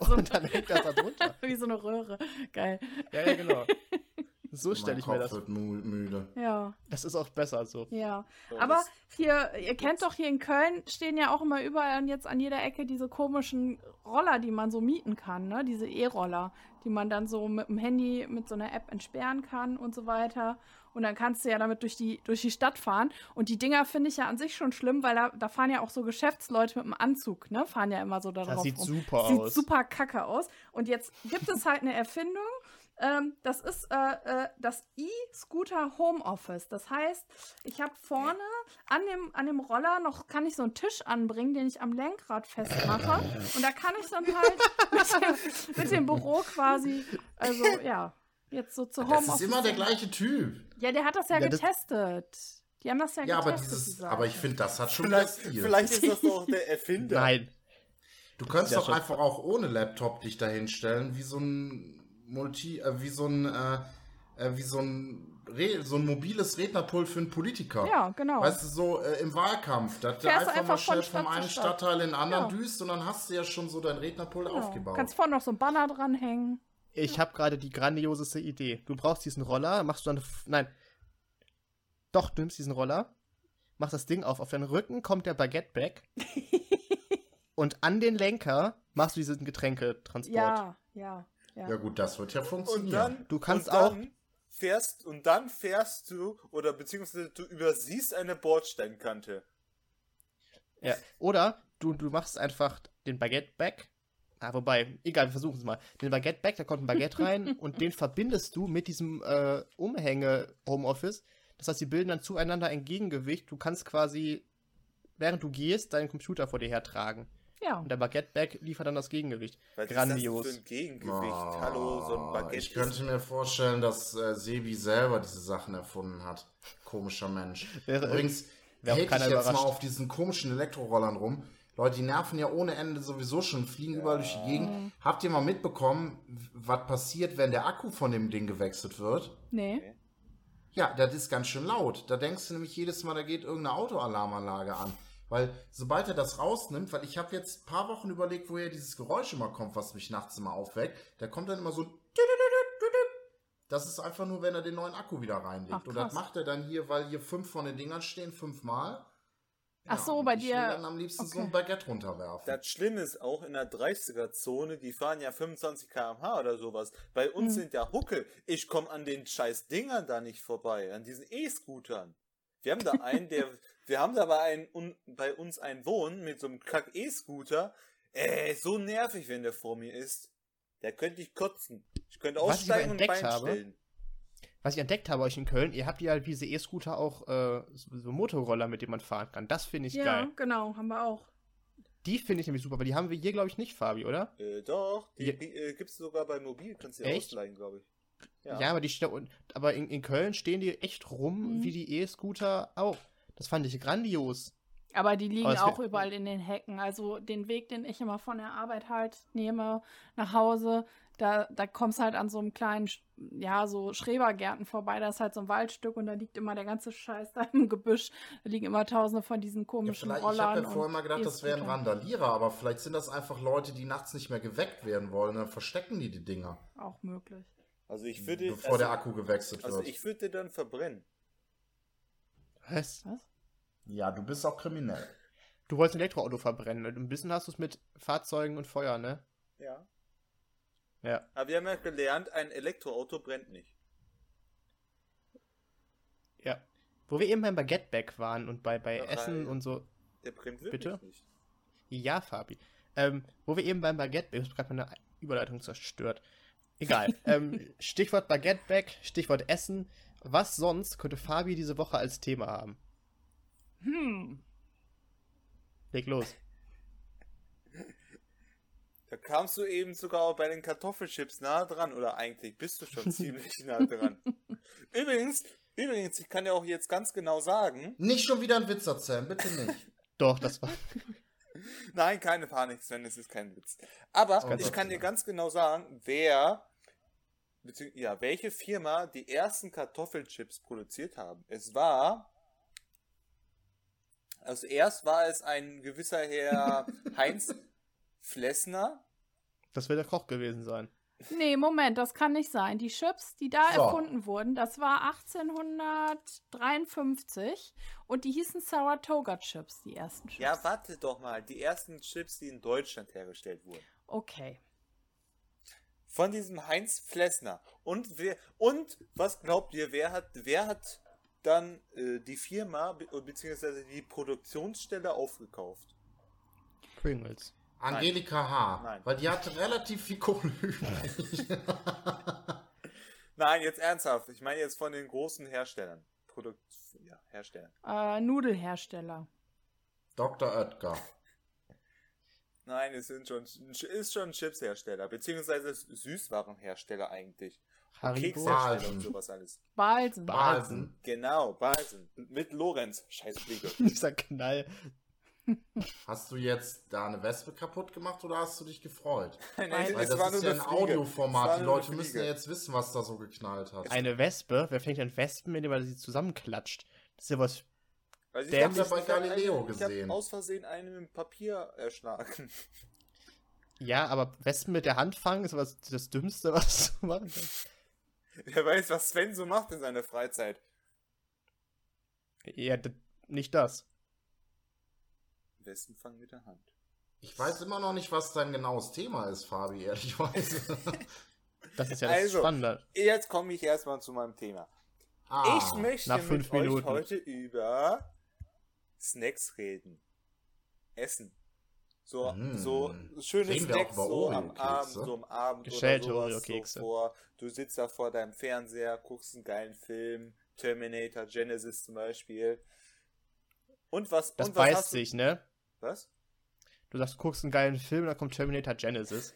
so und dann hängt das da drunter. <laughs> Wie so eine Röhre. Geil. Ja, ja, genau. <laughs> So stelle ich mir das. wird mü- müde. Ja, Das ist auch besser so. ja. Aber hier, ihr kennt doch hier in Köln stehen ja auch immer überall und jetzt an jeder Ecke diese komischen Roller, die man so mieten kann, ne? Diese E-Roller, die man dann so mit dem Handy mit so einer App entsperren kann und so weiter. Und dann kannst du ja damit durch die, durch die Stadt fahren. Und die Dinger finde ich ja an sich schon schlimm, weil da, da fahren ja auch so Geschäftsleute mit dem Anzug, ne? Fahren ja immer so da Das drauf sieht rum. super Sieht aus. super kacke aus. Und jetzt gibt es halt eine Erfindung. Ähm, das ist äh, äh, das E-Scooter Homeoffice. Das heißt, ich habe vorne an dem, an dem Roller noch, kann ich so einen Tisch anbringen, den ich am Lenkrad festmache. Und da kann ich dann halt <laughs> mit dem, mit dem Büro quasi, also ja, jetzt so zu Das Homeoffice. ist immer der gleiche Typ. Ja, der hat das ja, Ja, das- getestet. Die haben das ja, Ja, aber getestet. dieses, die aber ich finde, das hat schon Vielleicht, Stil. vielleicht ist das doch der <laughs> Erfinder. Nein. Du könntest Ja, doch einfach auch ohne Laptop dich dahinstellen, wie so ein Multi, äh, wie so ein, äh, äh, wie so ein, Re so ein mobiles Rednerpult für einen Politiker. Ja, genau. Weißt du, so äh, im Wahlkampf, dass der du einfach, einfach mal von schnell Stadt vom einen Stadt. Stadtteil in den anderen Ja. düst und dann hast du ja schon so dein Rednerpult Genau. aufgebaut. Kannst vorne noch so ein Banner dranhängen. Ich habe gerade die grandioseste Idee. Du brauchst diesen Roller, machst du dann. Nein. Doch, du nimmst diesen Roller, machst das Ding auf. Auf deinen Rücken kommt der Baguette-Bag. <laughs> und an den Lenker machst du diesen Getränketransport. Ja, ja, ja. ja gut, das wird ja Und funktionieren. dann, Du kannst und dann fährst und dann fährst du oder beziehungsweise du übersiehst eine Bordsteinkante. Ja. Oder du, du machst einfach den Baguette-Bag. Ah, wobei, egal, wir versuchen es mal. Den Baguette-Bag, da kommt ein Baguette <laughs> rein und den verbindest du mit diesem äh, Umhänge-Homeoffice. Das heißt, die bilden dann zueinander ein Gegengewicht. Du kannst quasi, während du gehst, deinen Computer vor dir hertragen. Ja. Und der Baguette-Bag liefert dann das Gegengewicht. Was Grandios. ist das für ein Gegengewicht? Hallo, so ein Baguette. Ich könnte mir vorstellen, dass äh, Sebi selber diese Sachen erfunden hat. Komischer Mensch. Wäre- Übrigens, keiner ich jetzt mal überrascht. auf diesen komischen Elektrorollern rum. Leute, die nerven ja ohne Ende sowieso schon, fliegen überall durch die Gegend. Habt ihr mal mitbekommen, was passiert, wenn der Akku von dem Ding gewechselt wird? Nee. Ja, das ist ganz schön laut. Da denkst du nämlich jedes Mal, da geht irgendeine Autoalarmanlage an. Weil sobald er das rausnimmt, weil ich habe jetzt ein paar Wochen überlegt, woher dieses Geräusch immer kommt, was mich nachts immer aufweckt. Da kommt dann immer so das ist einfach nur, wenn er den neuen Akku wieder reinlegt. Ach, und das macht er dann hier, weil hier fünf von den Dingern stehen, fünfmal. Ach so, bei ich dir- will dann am liebsten so ein okay. Baguette runterwerfen. Das Schlimme ist auch in der 30er-Zone, die fahren ja 25 km/h oder sowas. Bei uns Hm. sind ja Hucke. Ich komme an den scheiß Dingern da nicht vorbei, an diesen E-Scootern. Wir haben da einen, der, <laughs> wir haben da bei, einen, un, bei uns einen Wohnen mit so einem kack E-Scooter. Ey, so nervig, wenn der vor mir ist. Der könnte ich kotzen. Ich könnte Was ich aber aussteigen und entdeckt Bein habe, stellen. Was ich entdeckt habe euch in Köln, ihr habt ja diese E-Scooter auch äh, so, so Motorroller, mit denen man fahren kann. Das finde ich Ja, geil. genau, haben wir auch. Die finde ich nämlich super, weil die haben wir hier, glaube ich, nicht, Fabi, oder? Äh, doch, die Ja. äh, gibt's sogar bei Mobil, kannst du dir Echt? ausleihen, glaube ich. Ja, aber die aber in, in Köln stehen die echt rum, Mhm. wie die E-Scooter auch. Das fand ich grandios. Aber die liegen Aber auch überall in den Hecken. Also den Weg, den ich immer von der Arbeit halt nehme nach Hause, da, da kommst halt an so einem kleinen, ja, so Schrebergärten vorbei. Da ist halt so ein Waldstück und da liegt immer der ganze Scheiß da <laughs> im Gebüsch. Da liegen immer tausende von diesen Ja, komischen vielleicht, ich Rollern. habe ja vorher mal gedacht, das wären. Randalierer, aber vielleicht sind das einfach Leute, die nachts nicht mehr geweckt werden wollen. Dann verstecken die die Dinger, Auch möglich. Also ich würde, bevor also, der Akku gewechselt also wird. ich würde dann verbrennen. Was? Was? ja, du bist auch kriminell. Du wolltest ein Elektroauto verbrennen. und Ein bisschen hast du es mit Fahrzeugen und Feuer, ne? Ja. Ja. Aber wir haben ja gelernt, ein Elektroauto brennt nicht. Ja. Wo wir eben beim Baguette-Bag waren und bei, bei Ja, Essen und so. Der brennt wirklich Bitte? nicht. Ja, Fabi. Ähm, wo wir eben beim Baguette-Bag, ich habe gerade meine Überleitung zerstört. Egal. <laughs> ähm, Stichwort Baguette-Bag, Stichwort Essen. Was sonst könnte Fabi diese Woche als Thema haben? Hm. Leg los. Da kamst du eben sogar auch bei den Kartoffelchips nah dran. Oder eigentlich bist du schon <laughs> ziemlich nah dran. Übrigens, übrigens, ich kann dir auch jetzt ganz genau sagen, Nicht schon wieder einen Witz erzählen, bitte nicht. <laughs> Doch, das war. nein, keine Panik, Sven, es ist kein Witz. Aber Oh ich kann sei dir ganz genau sagen, wer, beziehungsweise, ja, welche Firma die ersten Kartoffelchips produziert haben. Es war Also erst war es ein gewisser Herr <laughs> Heinz Flessner. Das wird der Koch gewesen sein. Nee, Moment, das kann nicht sein. Die Chips, die da So. erfunden wurden, das war 1853 und die hießen Saratoga Chips, die ersten Chips. Ja, warte doch mal. Die ersten Chips, die in Deutschland hergestellt wurden. Okay. Von diesem Heinz Flessner. Und wer und was glaubt ihr, wer hat wer hat dann äh, die Firma be beziehungsweise die Produktionsstelle aufgekauft? Pringles. Angelika H. Nein. Weil die hatte relativ viel Kohle übrig. <laughs> Nein, jetzt ernsthaft. Ich meine jetzt von den großen Herstellern. Produkt ja, Herstellern. Äh, Nudelhersteller. Dr. Oetker. Nein, es sind schon ist schon ein Chipshersteller, beziehungsweise Süßwarenhersteller eigentlich. Haribo. Kekshersteller und sowas alles. Balsen. Ba- Balsen. Genau, Balsen. Mit Lorenz. Scheiß Fliege. <laughs> Dieser Knall. Hast du jetzt da eine Wespe kaputt gemacht oder hast du dich gefreut? <laughs> Nein, Weil das war ist nur ja ein Fliege. Audioformat. Die Leute müssen ja jetzt wissen, was da so geknallt hat. Eine Wespe? Wer fängt denn Wespen, indem er sie zusammenklatscht? Das ist ja was. Also Der hab- hat ja bei Galileo einen- Ich gesehen. habe aus Versehen einen mit Papier erschlagen. Ja, aber Wespen mit der Hand fangen ist was das Dümmste, <laughs> was du machen kannst. Wer weiß, was Sven so macht in seiner Freizeit. Ja, nicht das. Westen fangen mit der Hand. Ich weiß immer noch nicht, was dein genaues Thema ist, Fabi, ehrlicherweise. <laughs> Das ist ja das Also, Spannende. Jetzt komme ich erstmal zu meinem Thema. ah, ich möchte nach mit fünf euch Minuten. heute über Snacks reden. Essen. So, Mm. so schöne Reden Snacks so am? Abend, so am Abend Geschälte oder sowas so vor. Du sitzt da vor deinem Fernseher, guckst einen geilen Film, Terminator, Genesis zum Beispiel. Und was? Das und was beißt hast du- sich, ne? Was? Du sagst, du guckst einen geilen Film, dann kommt Terminator Genesis.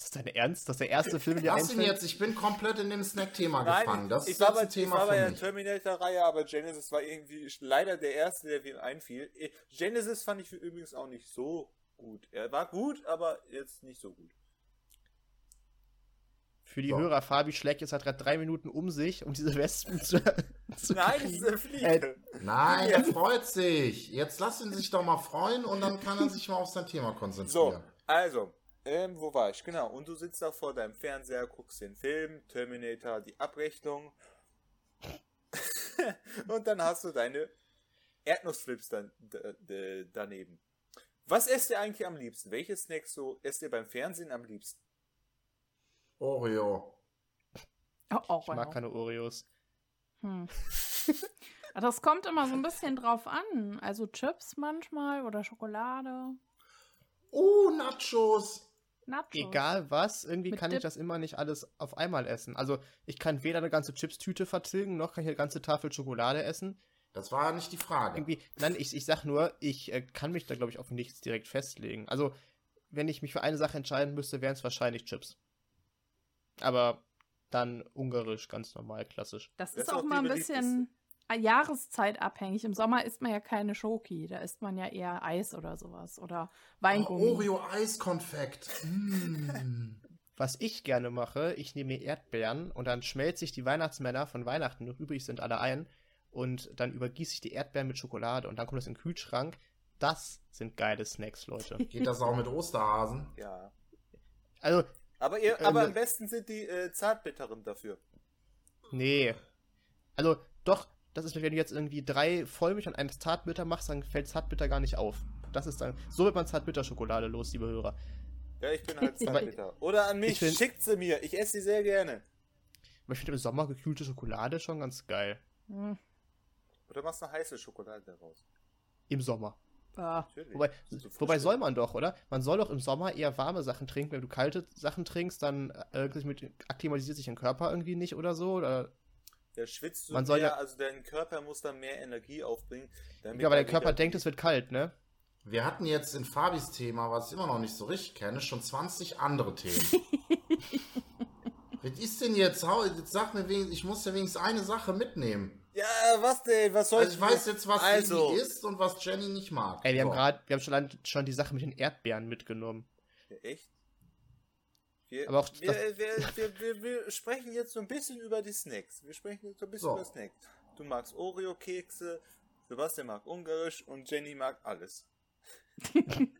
Ist das dein Ernst? Das ist der erste Film, der Lass ihn jetzt, ich bin komplett in dem Snack-Thema gefangen. Das ich ist war bei, ein ich Thema war bei der. Terminator-Reihe, aber Genesis war irgendwie leider der erste, der mir einfiel. Genesis fand ich übrigens auch nicht so gut. Er war gut, aber jetzt nicht so gut. Für die So. Hörer, Fabi schlägt jetzt halt gerade drei Minuten um sich, um diese Wespen zu, <laughs> zu Nein, kriegen. ist eine Fliege. Äh, Nein, er freut sich. Jetzt lass ihn sich doch mal freuen und dann kann er sich mal auf sein Thema so, konzentrieren. also, ähm, wo war ich? Genau, und du sitzt da vor deinem Fernseher, guckst den Film, Terminator, die Abrechnung. <laughs> und dann hast du deine Erdnussflips dann, daneben. Was esst ihr eigentlich am liebsten? Welche Snacks so esst ihr beim Fernsehen am liebsten? Oreo. Oh, oh, Ich mag keine Oreos. Hm. <laughs> Das kommt immer so ein bisschen drauf an. Also Chips manchmal oder Schokolade. Oh, Nachos. Nachos. Egal was, irgendwie Mit kann Dip. ich das immer nicht alles auf einmal essen. Also ich kann weder eine ganze Chips-Tüte vertilgen, noch kann ich eine ganze Tafel Schokolade essen. Das war nicht die Frage. Irgendwie, nein, ich, ich sag nur, ich äh, kann mich da, glaube ich, auf nichts direkt festlegen. Also, wenn ich mich für eine Sache entscheiden müsste, wären es wahrscheinlich Chips. Aber dann ungarisch, ganz normal, klassisch. Das Das ist auch auch mal ein bisschen jahreszeitabhängig. Im Sommer isst man ja keine Schoki, da isst man ja eher Eis oder sowas oder Oh, Weingummi. Oreo Eiskonfekt. Mm. <laughs> Was ich gerne mache, ich nehme mir Erdbeeren und dann schmelze ich die Weihnachtsmänner von Weihnachten, noch übrig sind alle ein, und dann übergieße ich die Erdbeeren mit Schokolade und dann kommt das in den Kühlschrank. Das sind geile Snacks, Leute. <laughs> Geht das auch mit Osterhasen? Ja. Also, Aber, ihr, Äh, aber ne- am besten sind die äh, Zartbitteren dafür. nee. Also, doch, das ist, wenn du jetzt irgendwie drei Vollmilch und eins Zartbitter machst, dann fällt Zartbitter gar nicht auf. Das ist dann, so wird man Zartbitter-Schokolade los, liebe Hörer. Ja, ich bin halt <laughs> Zartbitter. Oder an mich, Ich find- schickt sie mir. Ich esse sie sehr gerne. Aber ich finde im Sommer gekühlte Schokolade schon ganz geil. Hm. Oder machst eine heiße Schokolade daraus. Im Sommer. Ah. Natürlich. Wobei, wobei soll man doch, oder? Man soll doch im Sommer eher warme Sachen trinken. Wenn du kalte Sachen trinkst, dann äh, mit, akklimatisiert sich dein Körper irgendwie nicht oder so. Oder, Der schwitzt du Man mehr, soll ja- also dein Körper muss dann mehr Energie aufbringen. Damit ja, aber er der Körper denkt, es wird kalt, ne? Wir hatten jetzt in Fabis Thema, was ich immer noch nicht so richtig kenne, schon 20 andere Themen. <laughs> Was ist denn jetzt? Hau- Jetzt sag mir wenigstens, ich muss ja wenigstens eine Sache mitnehmen. Ja, was denn? Was soll Also ich weiß jetzt, was also, Lilly isst und was Jenny nicht mag. Ey, wir haben So. gerade, wir haben schon, schon die Sache mit den Erdbeeren mitgenommen. Ja, echt? Wir, Aber auch wir, das- wir, wir, wir, wir sprechen jetzt so ein bisschen über die Snacks. Wir sprechen jetzt so ein bisschen So. über Snacks. Du magst Oreo-Kekse, Sebastian mag Ungarisch und Jenny mag alles. <laughs>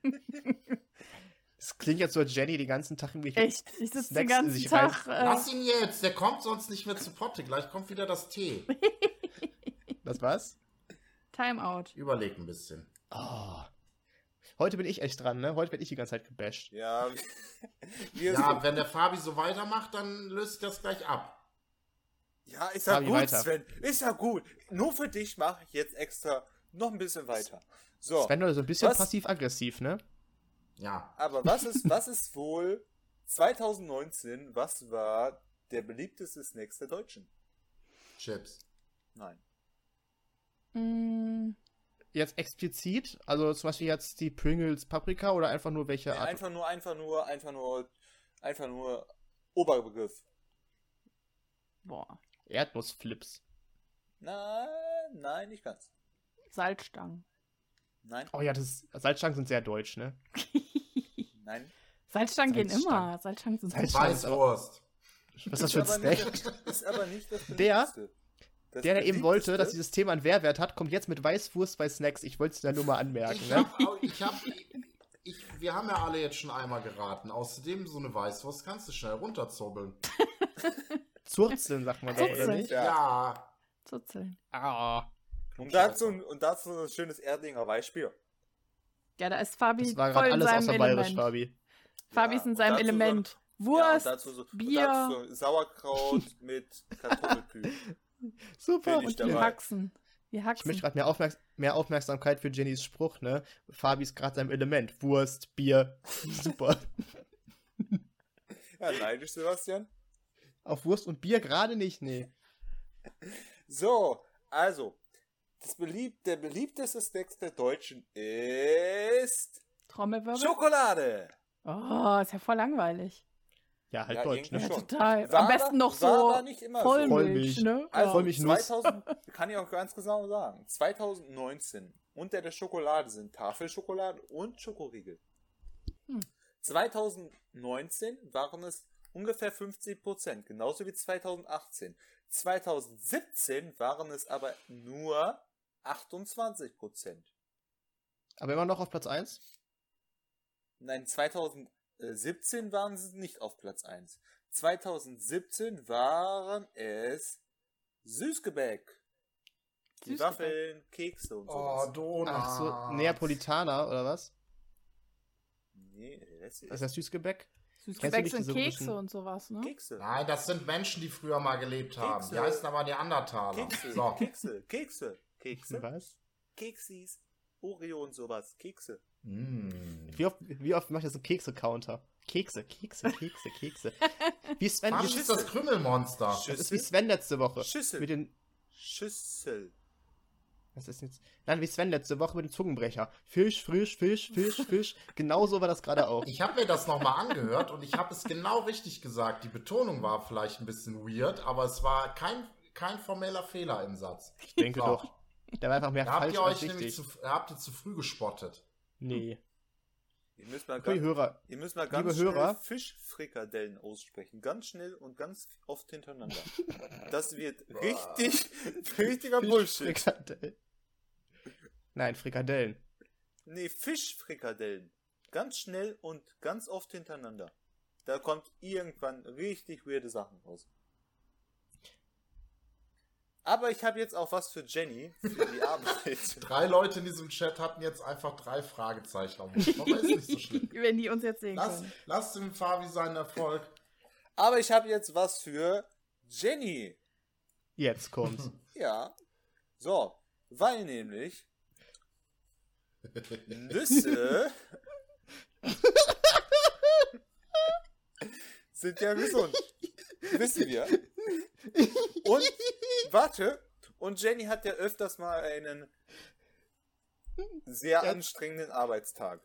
Es klingt jetzt so, als Jenny den ganzen Tag irgendwie. Echt, ich sitze den ganzen sich Tag. Lass Äh, ihn jetzt, der kommt sonst nicht mehr zu Potte. Gleich kommt wieder das Tee. <laughs> Das war's? Timeout. Überleg ein bisschen. Oh. Heute bin ich echt dran, ne? Heute werde ich die ganze Zeit gebasht. Ja, <laughs> wir Ja, wenn der Fabi so weitermacht, dann löst sich das gleich ab. ja ist ja Fabi, gut, weiter. Sven. Ist ja gut. Nur für dich mache ich jetzt extra noch ein bisschen weiter. So, Sven oder so ein bisschen passiv-aggressiv, ne? Ja. aber was ist, was ist wohl 2019, was war der beliebteste Snacks der Deutschen? Chips. Nein. Mm, Jetzt explizit, also zum Beispiel jetzt die Pringles Paprika oder einfach nur welche Nee, Art? einfach nur, einfach nur, einfach nur, einfach nur Oberbegriff. boah. Erdnussflips. Nein, nein, nicht ganz. Salzstangen. Nein, Oh ja, das Salzstangen sind sehr deutsch, ne? <laughs> nein. Salzstangen gehen immer. Salzstangen sind Salzstangen. Weißwurst. Was ist das für ein nicht, Snack? das- ist aber nicht das Der- beliebteste. Das Der, der eben wollte, dass dieses Thema einen Mehrwert hat, kommt jetzt mit Weißwurst bei Snacks. Ich wollte es da nur mal anmerken, Ich ne? hab, ich hab, ich, wir haben ja alle jetzt schon einmal geraten. Außerdem, so eine Weißwurst kannst du schnell runterzurbeln. <laughs> Zurzeln, sagt man doch, oder Zurzeln. nicht? Ja. Ja. Zuzeln. Ah, Und dazu, und dazu ein schönes Erdinger Weißbier. Ja, da ist Fabi das war voll gerade in alles seinem außer bayerisch, Element. Fabi. Fabi Ja, ist in seinem dazu so- Element. Ja, und Wurst, dazu so, Bier. Und dazu so Sauerkraut mit Kartoffelpü. <laughs> Super. Ich und wir dabei. haxen. Wir Ich haxen. möchte gerade mehr, Aufmerks mehr Aufmerksamkeit für Jennys Spruch, ne? Fabi ist gerade seinem Element. Wurst, Bier. <laughs> Super. Ja, neidisch, Sebastian. Auf Wurst und Bier gerade nicht, nee. So, also, das beliebt, der beliebteste Snack der Deutschen ist Trommelwirbel. Schokolade. Oh, ist ja voll langweilig. Ja, halt Ja, deutsch, ne? Ja, schon. total. War Am besten noch so aber nicht immer so. Vollmilch, Vollmilch. ne? Also Vollmilchnuss. 2000, kann ich auch ganz genau sagen. 2019 unter der Schokolade sind Tafelschokolade und Schokoriegel. Hm. 2019 waren es ungefähr 50%, genauso wie 2018. 2017 waren es aber nur 28%. Aber immer noch auf Platz 1? Nein, 2017 waren sie nicht auf Platz 1. 2017 waren es Süßgebäck. Die Süßgebäck. Waffeln, Kekse und Oh, sowas. Donut. Ach so, Neapolitaner oder was? nee, das Das ist das Süßgebäck? Süßgebäck sind diese Kekse komischen- und sowas, ne? Kekse. Nein, das sind Menschen, die früher mal gelebt haben. Kekse. Die heißen aber Neandertaler. Kekse, So. Kekse, Kekse, Kekse, Was? Keksis, Oreo und sowas, Kekse. Mm. Wie oft, wie oft macht ihr so Kekse-Counter? Kekse, Kekse, Kekse, Kekse. Wie Sven, Was wie, ist das Krümmelmonster? das ist wie Sven letzte Woche. Schüssel. Mit den, Schüssel. was ist jetzt? Nein, wie Sven letzte Woche mit dem Zungenbrecher. Fisch, Fisch, Fisch, <laughs> Fisch, Fisch. Genauso war das gerade auch. Ich habe mir das nochmal angehört und ich habe es genau richtig gesagt. Die Betonung war vielleicht ein bisschen weird, aber es war kein, kein formeller Fehler im Satz. Ich denke So. doch. Der war einfach mehr Da habt falsch ihr als euch nämlich richtig. zu, da habt ihr zu früh gespottet. Nee. Ihr müsst mal Okay, ganz, Hörer. ihr müsst mal liebe ganz schnell Hörer. Fischfrikadellen aussprechen. Ganz schnell und ganz oft hintereinander. <laughs> Das wird richtig, <laughs> richtiger Bullshit. Frikadellen. Nein, Frikadellen. Nee, Fischfrikadellen. Ganz schnell und ganz oft hintereinander. Da kommt irgendwann richtig weirde Sachen raus. Aber ich habe jetzt auch was für Jenny, für die Arbeit. <laughs> Drei Leute in diesem Chat hatten jetzt einfach drei Fragezeichen auf dem Kopf. Aber ist nicht so schlimm. <laughs> Wenn die uns jetzt sehen Lass, können. lass dem Fabi seinen Erfolg. Aber ich habe jetzt was für Jenny. Jetzt kommt's. <laughs> Ja. So, weil nämlich Nüsse sind ja gesund. Wissen wir. Und <laughs> warte, und Jenny hat ja öfters mal einen sehr Ja. anstrengenden Arbeitstag.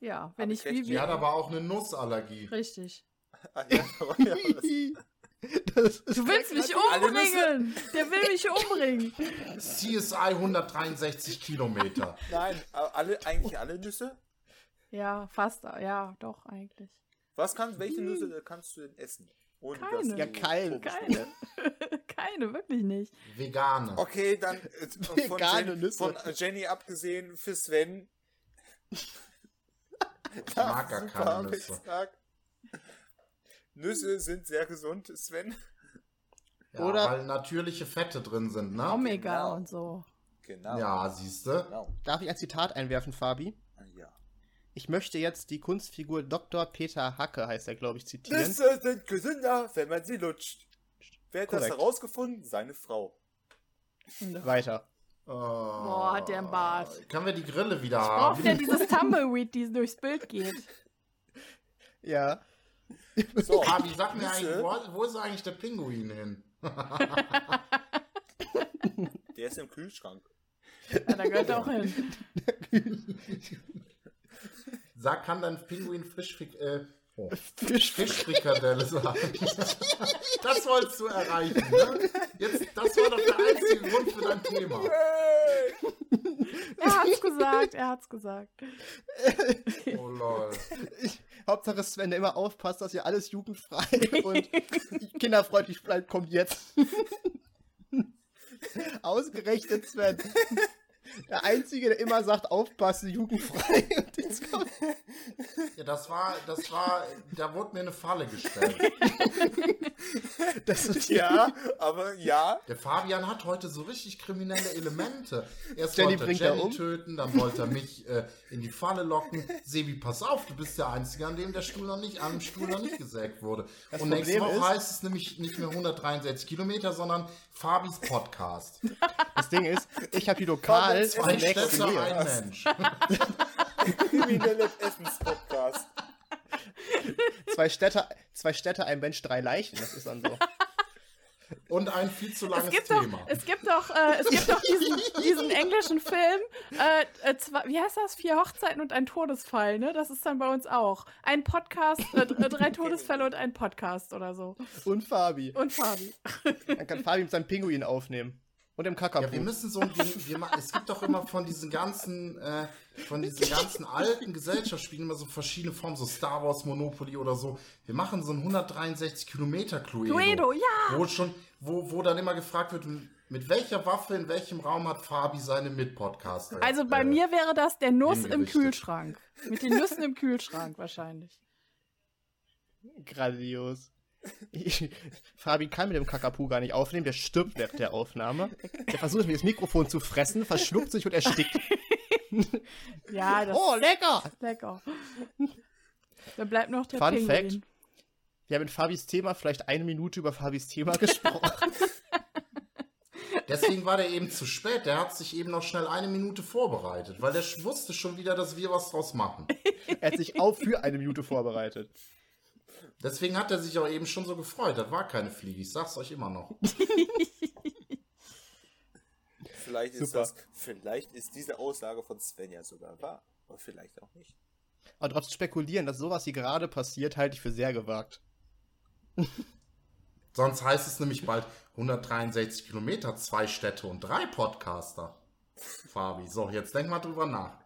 Ja, wenn Hab ich ich recht? wie, Die wie hat aber auch eine Nussallergie. Richtig. <laughs> Ah, ja, aber ja, das- <laughs> Das ist Du willst mich umbringen! Der will mich umbringen! CSI 163 Kilometer. Nein, alle, eigentlich alle Nüsse? Ja, fast. Ja, doch, eigentlich. Was kannst, welche Nüsse kannst du denn essen? Ohne Keine. Ja, du keine. Keine. keine, wirklich nicht. Vegane. Okay, dann äh, <laughs> von, Vegane Jen, Nüsse. von Jenny abgesehen für Sven. Ich mag <laughs> gar Super keine Nüsse. Nüsse sind sehr gesund, Sven. Ja, Oder- weil natürliche Fette drin sind, ne? Omega genau. und so. Genau. Ja, siehste. Genau. Darf ich ein Zitat einwerfen, Fabi? Ich möchte jetzt die Kunstfigur Dr. Peter Hacke, heißt er, glaube ich, zitieren. Nüsse sind gesünder, wenn man sie lutscht. Wer hat das herausgefunden? Seine Frau. Weiter. Boah, hat der einen Bart. Können wir die Grille wieder Braucht haben? ja dieses Tumbleweed, die durchs Bild geht. <laughs> Ja. So, Fabi, sag mir eigentlich, wo, wo ist eigentlich der Pinguin hin? Der ist im Kühlschrank. Ja, da gehört er auch hin. <laughs> Sag, kann dein Pinguin Frischfrick, äh, oh, <laughs> Fisch, Fischfrikadelle sagen? <laughs> das wolltest du erreichen, ne? Jetzt, das war doch der einzige Grund für dein Thema. Er hat's gesagt, er hat's gesagt. <laughs> Oh lol. Hauptsache Sven, der immer aufpasst, dass hier alles jugendfrei und kinderfreundlich bleibt, kommt jetzt. Ausgerechnet Sven. Der Einzige, der immer sagt, aufpassen, jugendfrei. <laughs> Und jetzt kommt Ja, das war, das war, da wurde mir eine Falle gestellt. das ist Ja, aber ja. Der Fabian hat heute so richtig kriminelle Elemente. Erst Jenny wollte er Jenny um. töten, dann wollte er mich äh, in die Falle locken. Sebi, pass auf, du bist der Einzige, an dem der Stuhl noch nicht, an dem Stuhl noch nicht gesägt wurde. Das Und nächste Problem Woche ist- heißt es nämlich nicht mehr 163 Kilometer, sondern Fabis Podcast. Das Ding ist, ich habe die lokal Zwei Städte, ein Mensch. Kriminelle Essenspodcast. Zwei Städte, zwei Städte, ein Mensch, drei Leichen. Das ist dann so. <laughs> Und ein viel zu Es langes gibt doch, Thema. es gibt doch, äh, es gibt doch diesen, diesen englischen Film, äh, äh, zwei, wie heißt das? Vier Hochzeiten und ein Todesfall, ne? Das ist dann bei uns auch. Ein Podcast, äh, äh, drei <laughs> Todesfälle und ein Podcast oder so. Und Fabi. Und Fabi. Dann kann Fabi mit seinem Pinguin aufnehmen. Und dem Kakapo. Ja, wir müssen so ein Ding, wir, es gibt doch immer von diesen ganzen, äh, von diesen ganzen alten Gesellschaftsspielen immer so verschiedene Formen, so Star Wars Monopoly oder so. Wir machen so ein 163 Kilometer Cluedo. Cluedo, ja! Wo schon, wo, wo dann immer gefragt wird, mit welcher Waffe, in welchem Raum hat Fabi seine Mitpodcaster? Also bei äh, mir wäre das der Nuss im. Kühlschrank. Mit den Nüssen im Kühlschrank wahrscheinlich. Grandios. Ich, <laughs> Fabi kann mit dem Kakapu gar nicht aufnehmen, der stirbt während der Aufnahme. Der versucht mir das Mikrofon zu fressen, verschluckt sich und erstickt. <laughs> Ja, das Oh, lecker! ist lecker. Dann bleibt noch der Fun Pinguin. Fact. Wir haben in Fabis Thema vielleicht eine Minute über Fabis Thema gesprochen. <laughs> Deswegen war der eben zu spät. Der hat sich eben noch schnell eine Minute vorbereitet, weil der wusste schon wieder, dass wir was draus machen. er hat sich auch für eine Minute vorbereitet. Deswegen hat er sich auch eben schon so gefreut. Das war keine Fliege, ich sag's euch immer noch. <laughs> Vielleicht ist, Super. das, vielleicht ist diese Aussage von Sven ja sogar wahr. Aber vielleicht auch nicht. Aber trotzdem spekulieren, dass sowas hier gerade passiert, halte ich für sehr gewagt. <laughs> Sonst heißt es nämlich bald 163 Kilometer, zwei Städte und drei Podcaster. Fabi, so, jetzt denk mal drüber nach.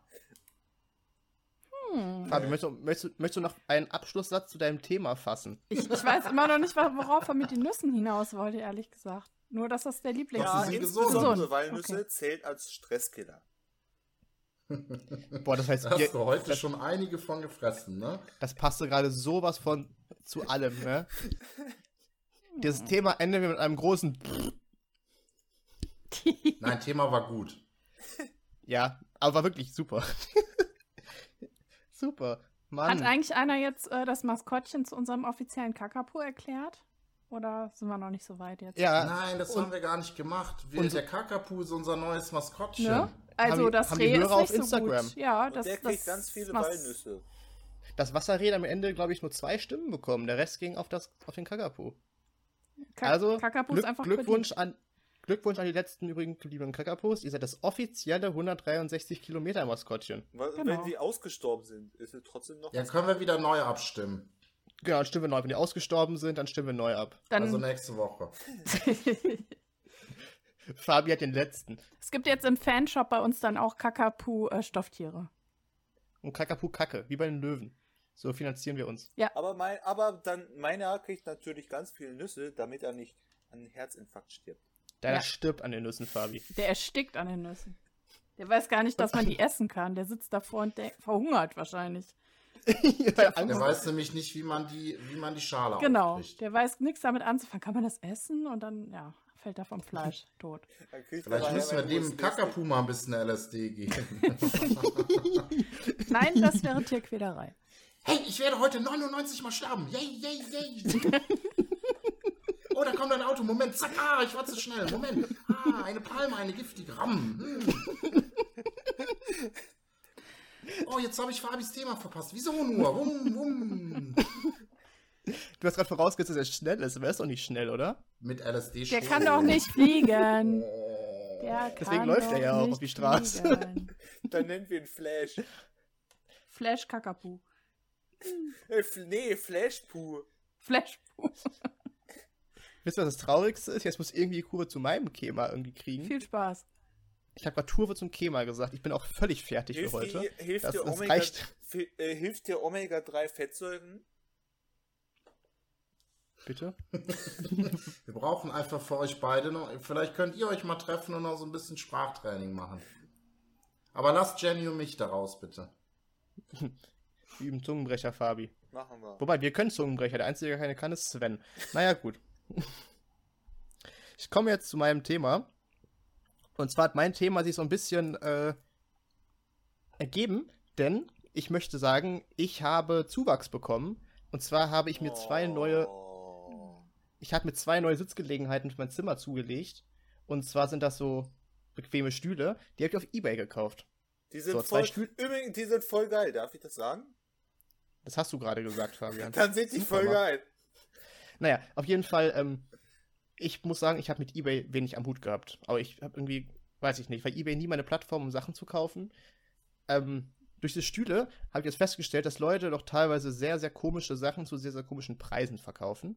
Fabi, möchtest du, möchtest, möchtest du noch einen Abschlusssatz zu deinem Thema fassen? Ich, ich weiß immer noch nicht, worauf er mit den Nüssen hinaus wollte, ehrlich gesagt. Nur, dass das der Lieblings Ja, ist. sind insbesondere, gesund. weil Nüsse Okay. zählt als Stresskiller. Boah, das heißt, hast ihr, du heute schon einige von gefressen, ne? das passte gerade sowas von zu allem, ne? <laughs> Dieses Thema enden wir mit einem großen <laughs> Nein, Thema war gut. Ja, aber war wirklich super. Super. Mann. Hat eigentlich einer jetzt äh, das Maskottchen zu unserem offiziellen Kakapo erklärt? Oder sind wir noch nicht so weit jetzt? ja, Nein, das haben wir gar nicht gemacht. Wir, und- der Kakapu ist unser neues Maskottchen. Ne? Also die- das haben die Reh Hörer ist auf nicht so Instagram? gut. Ja, Und das, der das kriegt ganz viele Mas- Walnüsse. das Wasserreh hat am Ende, glaube ich, nur zwei Stimmen bekommen. Der Rest ging auf, das, auf den Kakapo. Ka Also, Kakapo Glück, ist einfach Glückwunsch an, Glückwunsch an die letzten übrigen gebliebenen Kakapos. Ihr seid das offizielle 163 Kilometer Maskottchen. Weil, Genau. Wenn die ausgestorben sind, ist es trotzdem noch Ja, können wir wieder neu abstimmen. Genau, dann stimmen wir neu. Wenn die ausgestorben sind, dann stimmen wir neu ab. Dann, Also nächste Woche. <laughs> Fabi hat den letzten. es gibt jetzt im Fanshop bei uns dann auch Kakapu-Stofftiere. Und Kakapu Kacke, wie bei den Löwen. So finanzieren wir uns. Aber, mein, aber dann, meiner kriegt natürlich ganz viele Nüsse, damit er nicht an einen Herzinfarkt stirbt. Deiner Ja. stirbt an den Nüssen, Fabi. Der erstickt an den Nüssen. Der weiß gar nicht, dass man die essen kann. Der sitzt davor und der verhungert wahrscheinlich. <laughs> Weil Der Angst- weiß nämlich nicht, wie man die, wie man die Schale Genau. aufbricht. Der weiß nichts damit anzufangen. Kann man das essen? Und dann, ja, fällt er vom Fleisch <laughs> tot. Vielleicht müssen wir dem USB-Stick. Kakapu mal ein bisschen LSD geben. <laughs> Nein, das wäre Tierquälerei. Hey, ich werde heute 99 Mal sterben. Yay, yay, yay. Oh, da kommt ein Auto. Moment, zack. Ah, ich war zu schnell. Moment. Ah, eine Palme, eine giftige. Ram. Hm. Oh, jetzt habe ich Fabis Thema verpasst. Wieso nur? Wum, wum. Du hast gerade vorausgesetzt, dass er schnell ist, aber er ist doch nicht schnell, oder? Mit LSD Der schon. kann doch nicht fliegen. Oh. Der Deswegen kann läuft er ja auch auf die Straße. fliegen. Dann nennen wir ihn Flash. Flash Kakapu. Äh, nee, Flashpoo. Flash. Wisst ihr, was das Traurigste ist? Jetzt muss irgendwie die Kurve zu meinem Kema irgendwie kriegen. Viel Spaß. Ich habe gerade Kurve zum Kema gesagt. Ich bin auch völlig fertig für Hilft heute. dir, hilft Das- dir das Omega, äh, hilft dir Omega-3 Fettsäuren? Bitte? <laughs> Wir brauchen einfach für euch beide noch. Vielleicht könnt ihr euch mal treffen und noch so ein bisschen Sprachtraining machen. Aber lasst Jenny und mich da raus, bitte. Wie im Zungenbrecher, Fabi. Machen wir. Wobei, wir können Zungenbrecher. Der Einzige, der keine kann, ist Sven. Naja, gut. <laughs> Ich komme jetzt zu meinem Thema. Und zwar hat mein Thema sich so ein bisschen äh, ergeben, denn ich möchte sagen, ich habe Zuwachs bekommen. Und zwar habe ich mir zwei neue, ich habe mir zwei neue Sitzgelegenheiten für mein Zimmer zugelegt. Und zwar sind das so bequeme Stühle. Die habe ich auf Ebay gekauft. Die sind So, voll, übrigens, die sind voll geil, darf ich das sagen? Das hast du gerade gesagt, Fabian. <laughs> Dann sind die Super, voll geil. Naja, auf jeden Fall, ähm, ich muss sagen, ich habe mit eBay wenig am Hut gehabt. Aber ich habe irgendwie, weiß ich nicht, weil eBay nie meine Plattform, um Sachen zu kaufen. Ähm, durch diese Stühle habe ich jetzt festgestellt, dass Leute doch teilweise sehr, sehr komische Sachen zu sehr, sehr komischen Preisen verkaufen.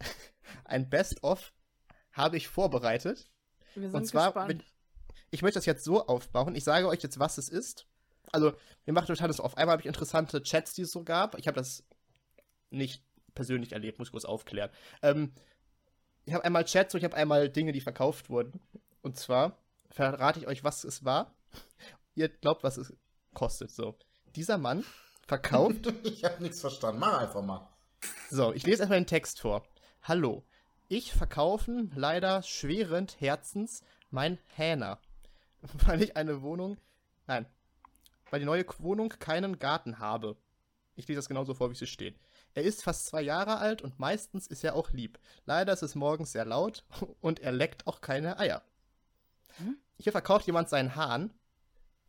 <laughs> Ein Best-of habe ich vorbereitet. Wir sind Und zwar, gespannt. ich möchte das jetzt so aufbauen. Ich sage euch jetzt, was es ist. Also, wir machen total das auf. Einmal habe ich interessante Chats, die es so gab. Ich habe das nicht persönlich erlebt, muss ich kurz aufklären. Ähm, ich habe einmal Chats und ich habe einmal Dinge, die verkauft wurden. Und zwar verrate ich euch, was es war. Ihr glaubt, was es kostet. So. Dieser Mann verkauft <laughs> Ich habe nichts verstanden. Mach einfach mal. so, ich lese erstmal den Text vor. Hallo. Ich verkaufen leider schwerend Herzens mein Hähner. <laughs> Weil ich eine Wohnung. Nein. Weil die neue Wohnung keinen Garten habe. Ich lese das genauso vor, wie es hier steht. Er ist fast zwei Jahre alt und meistens ist er auch lieb. Leider ist es morgens sehr laut <laughs> und er leckt auch keine Eier. Hm? Hier verkauft jemand seinen Hahn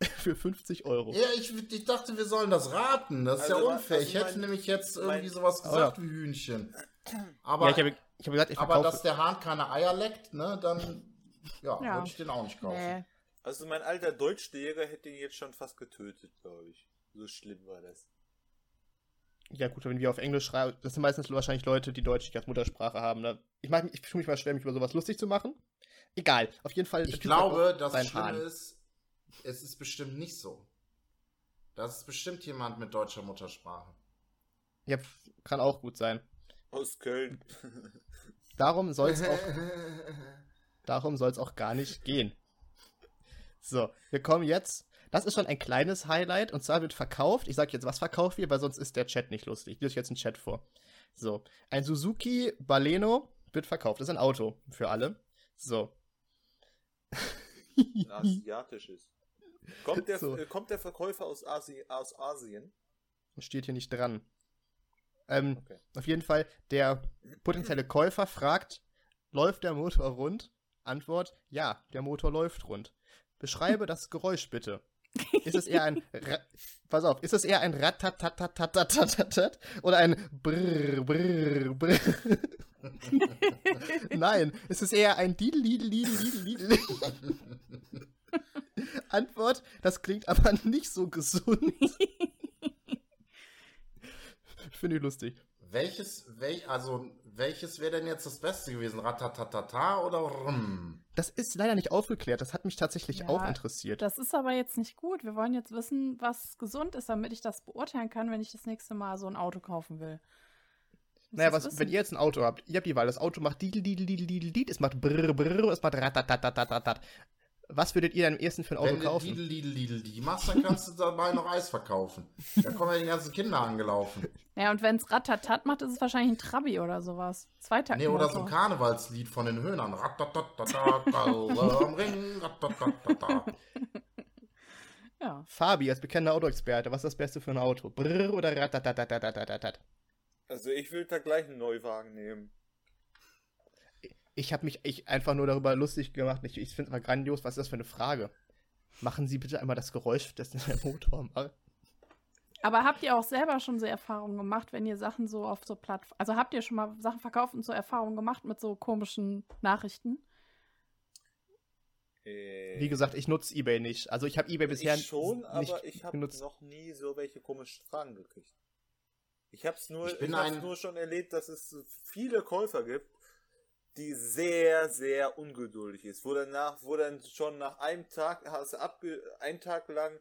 <laughs> für 50 Euro. Ja, ich, ich dachte, wir sollen das raten. Das ist Also, ja unfair. also ich hätte mein- nämlich jetzt irgendwie mein- sowas Oh, gesagt ja. wie Hühnchen. Ja, Aber, ich habe ich hab gesagt, ich aber dass der Hahn keine Eier leckt, ne, dann ja, Ja. würde ich den auch nicht kaufen. Nee. Also mein alter Deutschlehrer hätte ihn jetzt schon fast getötet, glaube ich. So schlimm war das. Ja, gut, wenn wir auf Englisch schreiben, das sind meistens wahrscheinlich Leute, die Deutsch nicht als Muttersprache haben. Ne? Ich, mach, ich tue mich mal schwer, mich über sowas lustig zu machen. Egal, auf jeden Fall. Ich glaube, das Schlimme Hahn. ist, es ist bestimmt nicht so. Das ist bestimmt jemand mit deutscher Muttersprache. Ja, kann auch gut sein. Aus Köln. <laughs> Darum soll es auch, <laughs> darum soll's auch gar nicht gehen. So, wir kommen jetzt. Das ist schon ein kleines Highlight und zwar wird verkauft. Ich sage jetzt, was verkauft wird, weil sonst ist der Chat nicht lustig. Ich lese euch jetzt einen Chat vor. So, ein Suzuki Baleno wird verkauft. Das ist ein Auto für alle. So. Ein <laughs> asiatisches. Kommt der, So. äh, kommt der Verkäufer aus, Asi aus Asien? Steht hier nicht dran. Ähm, Okay. Auf jeden Fall, der potenzielle Käufer fragt, läuft der Motor rund? Antwort, ja, der Motor läuft rund. Beschreibe <laughs> das Geräusch bitte. Ist es eher ein, <laughs> Ra pass auf, ist es eher ein Ratatatatatatat oder ein Brrr, Brrr, Brrr? <laughs> Nein, es ist eher ein Didel, Didel, Didel, Didel, Didel. <laughs> Antwort, das klingt aber nicht so gesund. Finde ich lustig. Welches, wel, also, welches wäre denn jetzt das Beste gewesen? Ratatatata oder Rm? Das ist leider nicht aufgeklärt. Das hat mich tatsächlich Ja, auch interessiert. Das ist aber jetzt nicht gut. Wir wollen jetzt wissen, was gesund ist, damit ich das beurteilen kann, wenn ich das nächste Mal so ein Auto kaufen will. Naja, was, wenn ihr jetzt ein Auto habt, ihr habt die Wahl, das Auto macht didel, didel, didel, didel, didel, es macht brrr, brrr, es macht ratatatatat. Was würdet ihr dann am ersten für ein Auto Wenn du kaufen? Lidl, Lidl, Lidl, die machst, dann kannst du dabei noch Eis verkaufen. Da kommen ja die ganzen Kinder angelaufen. Ja, und wenn es Ratatat macht, ist es wahrscheinlich ein Trabi oder sowas. Zweiter Nee, oder so ein Karnevalslied von den Höhnern. Am Ring. Ja. Fabi, als bekannter Autoexperte, was ist das Beste für ein Auto? Brrr oder ratatatatat? Also ich will da gleich einen Neuwagen nehmen. Ich habe mich ich einfach nur darüber lustig gemacht. Ich, ich finde es mal grandios. Was ist das für eine Frage? Machen Sie bitte einmal das Geräusch, das der <laughs> Motor macht. Aber habt ihr auch selber schon so Erfahrungen gemacht, wenn ihr Sachen so auf so Plattformen. Also habt ihr schon mal Sachen verkauft und so Erfahrungen gemacht mit so komischen Nachrichten? Äh, Wie gesagt, ich nutze eBay nicht. Also ich habe eBay bisher ich schon, nicht aber ich habe noch nie so welche komischen Fragen gekriegt. Ich habe es nur, Ich ich nur schon erlebt, dass es viele Käufer gibt, die sehr, sehr ungeduldig ist. Wo danach, wo dann schon nach einem Tag hast du abge, einen Tag lang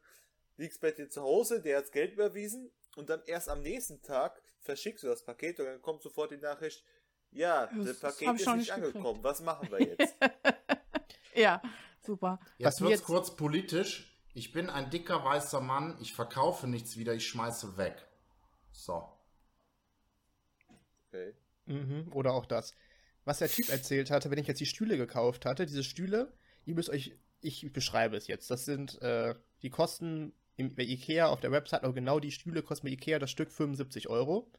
liegst bei dir zu Hause, der hat Geld überwiesen und dann erst am nächsten Tag verschickst du das Paket und dann kommt sofort die Nachricht, ja, Das- das Paket ist nicht nicht gekriegt. angekommen. Was machen wir jetzt? <laughs> Ja, super. Jetzt mir wird's jetzt- kurz politisch. Ich bin ein dicker weißer Mann. Ich verkaufe nichts wieder. Ich schmeiße weg. So. Okay. Mhm, oder auch das. Was der Typ erzählt hatte, wenn ich jetzt die Stühle gekauft hatte, diese Stühle, ihr müsst euch, ich beschreibe es jetzt, das sind, äh, die kosten im, bei Ikea auf der Website, aber genau die Stühle kosten bei Ikea das Stück 75 Euro.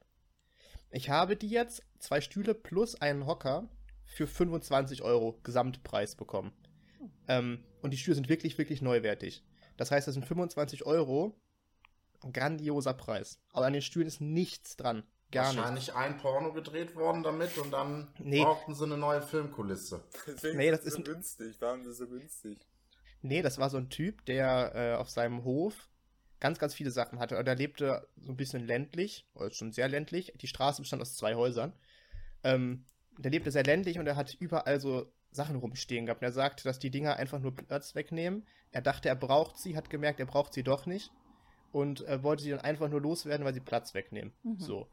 Ich habe die jetzt, zwei Stühle plus einen Hocker, für 25 Euro Gesamtpreis bekommen. Ähm, und die Stühle sind wirklich, wirklich neuwertig. Das heißt, das sind 25 Euro, ein grandioser Preis. Aber an den Stühlen ist nichts dran. Gar. Wahrscheinlich ein Porno gedreht worden damit und dann Nee. brauchten sie eine neue Filmkulisse. Deswegen Nee, das ist so ein- günstig. Warum ist so günstig? Nee, das war so ein Typ, der äh, auf seinem Hof ganz, ganz viele Sachen hatte. Und er lebte so ein bisschen ländlich, oder schon sehr ländlich. Die Straße bestand aus zwei Häusern. Ähm, der lebte sehr ländlich und er hat überall so Sachen rumstehen gehabt. Und er sagte, dass die Dinger einfach nur Platz wegnehmen. Er dachte, er braucht sie, hat gemerkt, er braucht sie doch nicht. Und äh, wollte sie dann einfach nur loswerden, weil sie Platz wegnehmen. Mhm. So.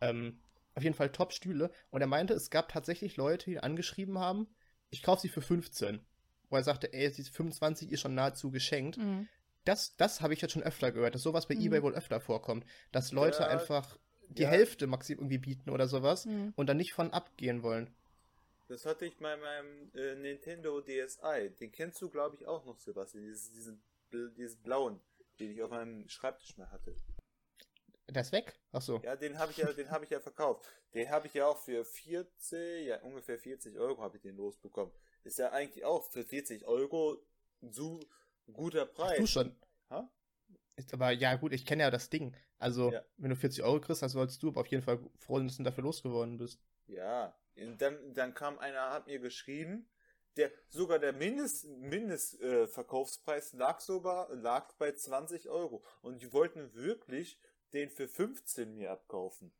Ähm, auf jeden Fall Top-Stühle. Und er meinte, es gab tatsächlich Leute, die ihn angeschrieben haben, ich kaufe sie für 15. Wo er sagte, ey, diese 25 ist schon nahezu geschenkt. Mhm. Das, das habe ich jetzt schon öfter gehört, dass sowas bei Mhm. eBay wohl öfter vorkommt. Dass Leute Ja, einfach die ja. Hälfte maximal irgendwie bieten oder sowas Mhm. und dann nicht von abgehen wollen. Das hatte ich bei meinem äh, Nintendo DSi. Den kennst du, glaube ich, auch noch, Sebastian. Dieses, diesen, dieses blauen, den ich auf meinem Schreibtisch mal hatte. Der ist weg? Ach so. Ja, den habe ich ja, den habe ich ja verkauft. Den habe ich ja auch für 40, ja ungefähr 40 Euro habe ich den losbekommen. Ist ja eigentlich auch für 40 Euro so guter Preis. Du schon. Ha? Ist aber, ja gut, ich kenne ja das Ding. Also, Ja. wenn du 40 Euro kriegst, dann sollst du aber auf jeden Fall froh sein, dass du dafür losgeworden bist. Ja, und dann, dann kam einer, hat mir geschrieben, der sogar der Mindest, Mindest äh, lag sogar lag bei 20 Euro und die wollten wirklich den für 15 mir abkaufen.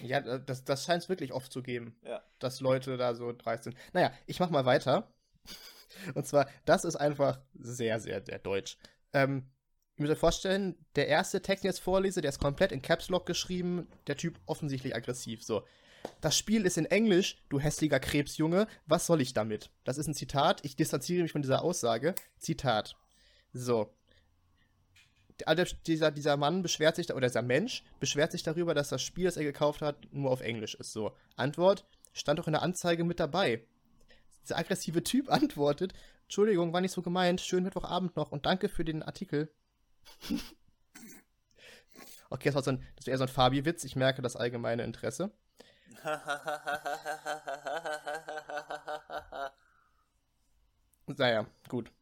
Ja, das, das scheint es wirklich oft zu geben, Ja. dass Leute da so dreist sind. Naja, ich mach mal weiter. <laughs> Und zwar, das ist einfach sehr, sehr, sehr deutsch. Ähm, ihr müsst euch vorstellen, der erste Text, den ich jetzt vorlese, der ist komplett in Caps Lock geschrieben, der Typ offensichtlich aggressiv. So. Das Spiel ist in Englisch, du hässlicher Krebsjunge, was soll ich damit? Das ist ein Zitat, ich distanziere mich von dieser Aussage. Zitat. So. Dieser, dieser Mann beschwert sich, oder dieser Mensch beschwert sich darüber, dass das Spiel, das er gekauft hat, nur auf Englisch ist. So. Antwort, stand doch in der Anzeige mit dabei. Dieser aggressive Typ <laughs> antwortet, Entschuldigung, war nicht so gemeint, schönen Mittwochabend noch und danke für den Artikel. <laughs> okay, das war, so ein, das war eher so ein Fabi-Witz, ich merke das allgemeine Interesse. <laughs> Naja, gut.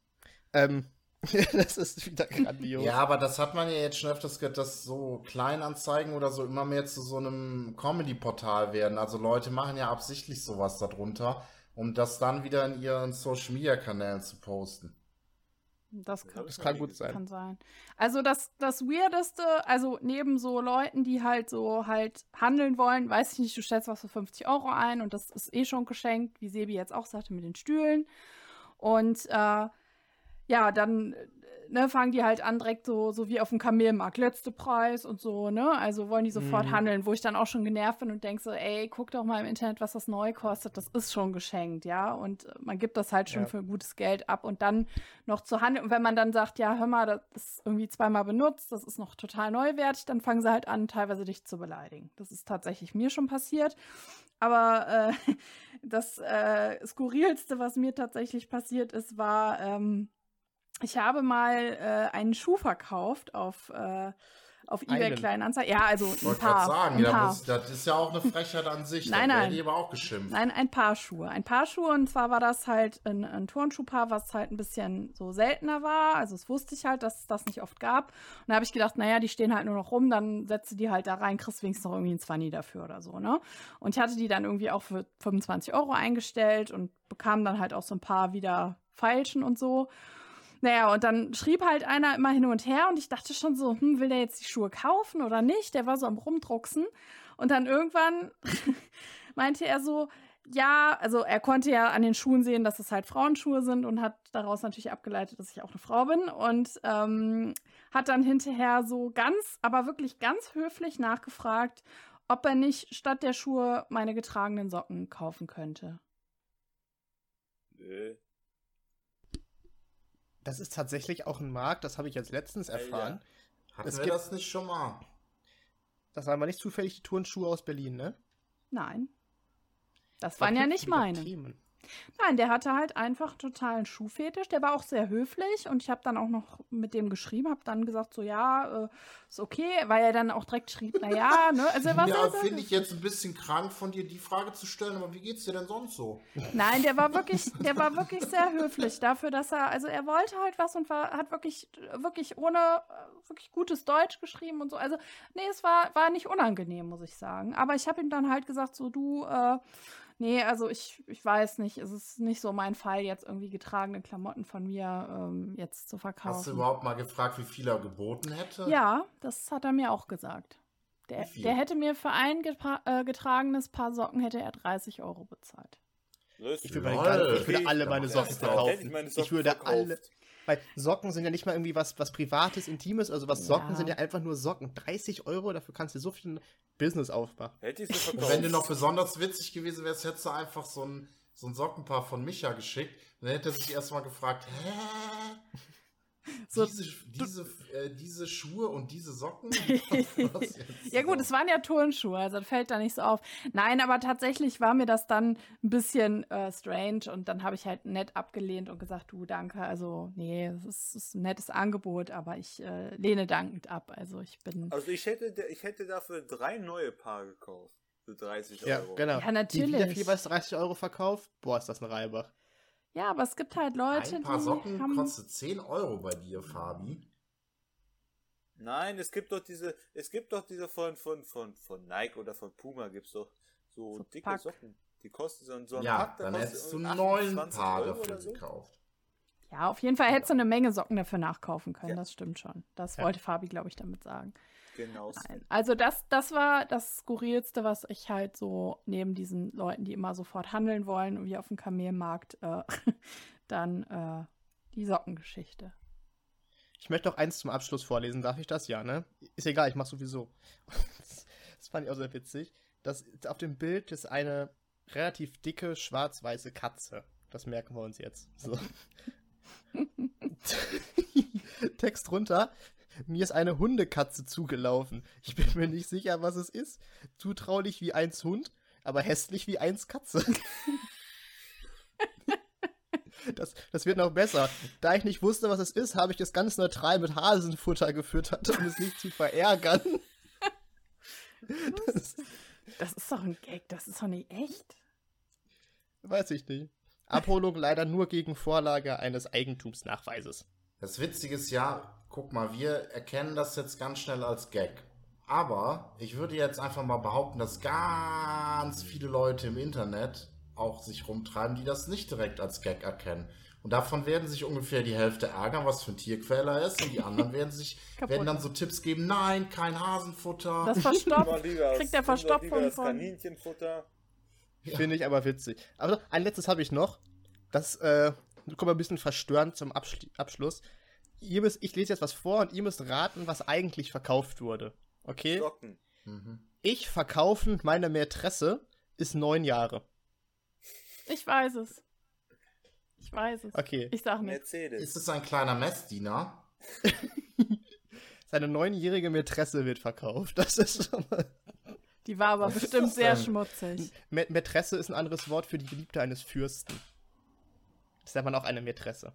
Ähm, <laughs> das ist wieder grandios. Ja, aber das hat man ja jetzt schon öfters gehört, dass so Kleinanzeigen oder so immer mehr zu so einem Comedy-Portal werden. Also Leute machen ja absichtlich sowas darunter, um das dann wieder in ihren Social-Media-Kanälen zu posten. Das kann, Das kann gut sein. kann sein. Also das, das Weirdeste, also neben so Leuten, die halt so halt handeln wollen, weiß ich nicht, du stellst was für 50 Euro ein und das ist eh schon geschenkt, wie Sebi jetzt auch sagte mit den Stühlen. Und äh, ja, dann äh, ne, fangen die halt an, direkt so, so wie auf dem Kamelmarkt, letzte Preis und so, ne? Also wollen die sofort Mhm. handeln, wo ich dann auch schon genervt bin und denke so, ey, guck doch mal im Internet, was das neu kostet. Das ist schon geschenkt, ja. Und äh, man gibt das halt schon Ja. für gutes Geld ab und dann noch zu handeln. Und wenn man dann sagt, ja, hör mal, das ist irgendwie zweimal benutzt, das ist noch total neuwertig, dann fangen sie halt an, teilweise dich zu beleidigen. Das ist tatsächlich mir schon passiert. Aber äh, <laughs> das äh, Skurrilste, was mir tatsächlich passiert ist, war, ähm, ich habe mal äh, einen Schuh verkauft auf, äh, auf eBay Einen? Kleinanzeigen. Ja, also Ich ein wollte paar. sagen, ein ja, paar. muss, das ist ja auch eine Frechheit an sich. Nein, da nein. ich aber auch geschimpft. Nein, ein Paar Schuhe. Ein Paar Schuhe und zwar war das halt ein, ein Turnschuhpaar, was halt ein bisschen so seltener war. Also das wusste ich halt, dass es das nicht oft gab. Und da habe ich gedacht, naja, die stehen halt nur noch rum, dann setze die halt da rein, kriegst wenigstens noch irgendwie ein Zwanni dafür oder so, ne? Und ich hatte die dann irgendwie auch für 25 Euro eingestellt und bekam dann halt auch so ein paar wieder Feilschen und so. Naja, und dann schrieb halt einer immer hin und her und ich dachte schon so, hm, will der jetzt die Schuhe kaufen oder nicht? Der war so am Rumdrucksen. Und dann irgendwann <laughs> meinte er so, ja, also er konnte ja an den Schuhen sehen, dass es halt Frauenschuhe sind und hat daraus natürlich abgeleitet, dass ich auch eine Frau bin und ähm, hat dann hinterher so ganz, aber wirklich ganz höflich nachgefragt, ob er nicht statt der Schuhe meine getragenen Socken kaufen könnte. Nö. Das ist tatsächlich auch ein Markt, das habe ich jetzt letztens erfahren. Hatten es wir gibt- das nicht schon mal? Das waren aber nicht zufällig die Turnschuhe aus Berlin, ne? Nein. Das waren ja nicht meine. Themen. Nein, der hatte halt einfach totalen Schuhfetisch. Der war auch sehr höflich und ich habe dann auch noch mit dem geschrieben, habe dann gesagt, so ja, äh, ist okay, weil er dann auch direkt schrieb, na ja, ne, also er war ja, finde ich jetzt ein bisschen krank von dir, die Frage zu stellen, aber wie geht's dir denn sonst so? Nein, der war wirklich, der war wirklich sehr höflich dafür, dass er, also er wollte halt was und war, hat wirklich, wirklich ohne, wirklich gutes Deutsch geschrieben und so. Also, nee, es war, war nicht unangenehm, muss ich sagen. Aber ich habe ihm dann halt gesagt, so du, äh, nee, also ich, ich weiß nicht, es ist nicht so mein Fall, jetzt irgendwie getragene Klamotten von mir ähm, jetzt zu verkaufen. Hast du überhaupt mal gefragt, wie viel er geboten hätte? Ja, das hat er mir auch gesagt. Der, der hätte mir für ein getra äh, getragenes Paar Socken hätte er 30 Euro bezahlt. Ich würde, meine, ich würde alle meine Socken verkaufen. ich meine Ich Socken würde verkauft. alle. Weil Socken sind ja nicht mal irgendwie was, was Privates, Intimes, also was Socken Ja. sind ja einfach nur Socken. 30 Euro, dafür kannst du so viel Business aufmachen. Hätte ich verkauft. wenn du noch besonders witzig gewesen wärst, hättest du einfach so ein, so ein Sockenpaar von Micha geschickt. Dann hätte er sich erstmal gefragt, hä? So, diese, diese, äh, diese Schuhe und diese Socken? <laughs> Was jetzt? Ja gut, es waren ja Turnschuhe, also das fällt da nicht so auf. Nein, aber tatsächlich war mir das dann ein bisschen äh, strange und dann habe ich halt nett abgelehnt und gesagt, du, danke, also nee, es ist, ist ein nettes Angebot, aber ich äh, lehne dankend ab. Also ich bin, Also ich hätte, ich hätte dafür drei neue Paar gekauft. Für 30 Ja, Euro. genau. Ja, natürlich. Die wieder viel bei 30 Euro verkauft, boah, ist das ein Reibach. Ja, aber es gibt halt Leute, Ein paar die Socken haben, kostet 10 Euro bei dir, Fabi. Nein, es gibt doch diese, es gibt doch diese von, von, von, von Nike oder von Puma gibt's doch so, So dicke Pack. Socken. Die kosten so, so ein Ja, Pack, dann hättest du neun 28 Paar Euro dafür so. gekauft. ja, auf jeden Fall hättest du eine Menge Socken dafür nachkaufen können, Ja. das stimmt schon. Das Ja. wollte Fabi, glaube ich, damit sagen. Genau. Nein. Also das, das war das Skurrilste, was ich halt so neben diesen Leuten, die immer sofort handeln wollen, wie auf dem Kamelmarkt, äh, <laughs> dann äh, die Sockengeschichte. Ich möchte noch eins zum Abschluss vorlesen. Darf ich das? Ja, ne? Ist egal, ich mach sowieso. <laughs> Das fand ich auch sehr witzig. Das, auf dem Bild ist eine relativ dicke, schwarz-weiße Katze. Das merken wir uns jetzt. So. <laughs> Text runter. Mir ist eine Hundekatze zugelaufen. Ich bin mir nicht sicher, was es ist. Zutraulich wie eins Hund, aber hässlich wie eins Katze. <laughs> Das, das wird noch besser. Da ich nicht wusste, was es ist, habe ich es ganz neutral mit Hasenfutter gefüttert, um es nicht zu verärgern. Das Das ist doch ein Gag, das ist doch nicht echt. weiß ich nicht. Abholung leider nur gegen Vorlage eines Eigentumsnachweises. Das Witzige ist ja, guck mal, wir erkennen das jetzt ganz schnell als Gag. Aber ich würde jetzt einfach mal behaupten, dass ganz viele Leute im Internet auch sich rumtreiben, die das nicht direkt als Gag erkennen. Und davon werden sich ungefähr die Hälfte ärgern, was für ein Tierquäler er ist. Und die anderen <laughs> werden sich, werden dann so Tipps geben, nein, kein Hasenfutter. Das verstopft, <laughs> lieber kriegt der Verstopfung von. Kaninchenfutter. Ja. Finde ich aber witzig. Aber ein letztes habe ich noch. Das äh, kommt ein bisschen verstörend zum Abschli Abschluss. Ihr müsst, ich lese jetzt was vor und ihr müsst raten, was eigentlich verkauft wurde. Okay? Socken. Mhm. Ich verkaufen meine Mätresse ist neun Jahre. Ich weiß es. Ich weiß es. Okay. Ich sag nichts. Mercedes. Ist es ein kleiner Messdiener? <laughs> Seine neunjährige Mätresse wird verkauft. Das ist schon mal. Die war aber Was bestimmt sehr schmutzig. Mä- Mätresse ist ein anderes Wort für die Geliebte eines Fürsten. Das nennt man auch eine Mätresse.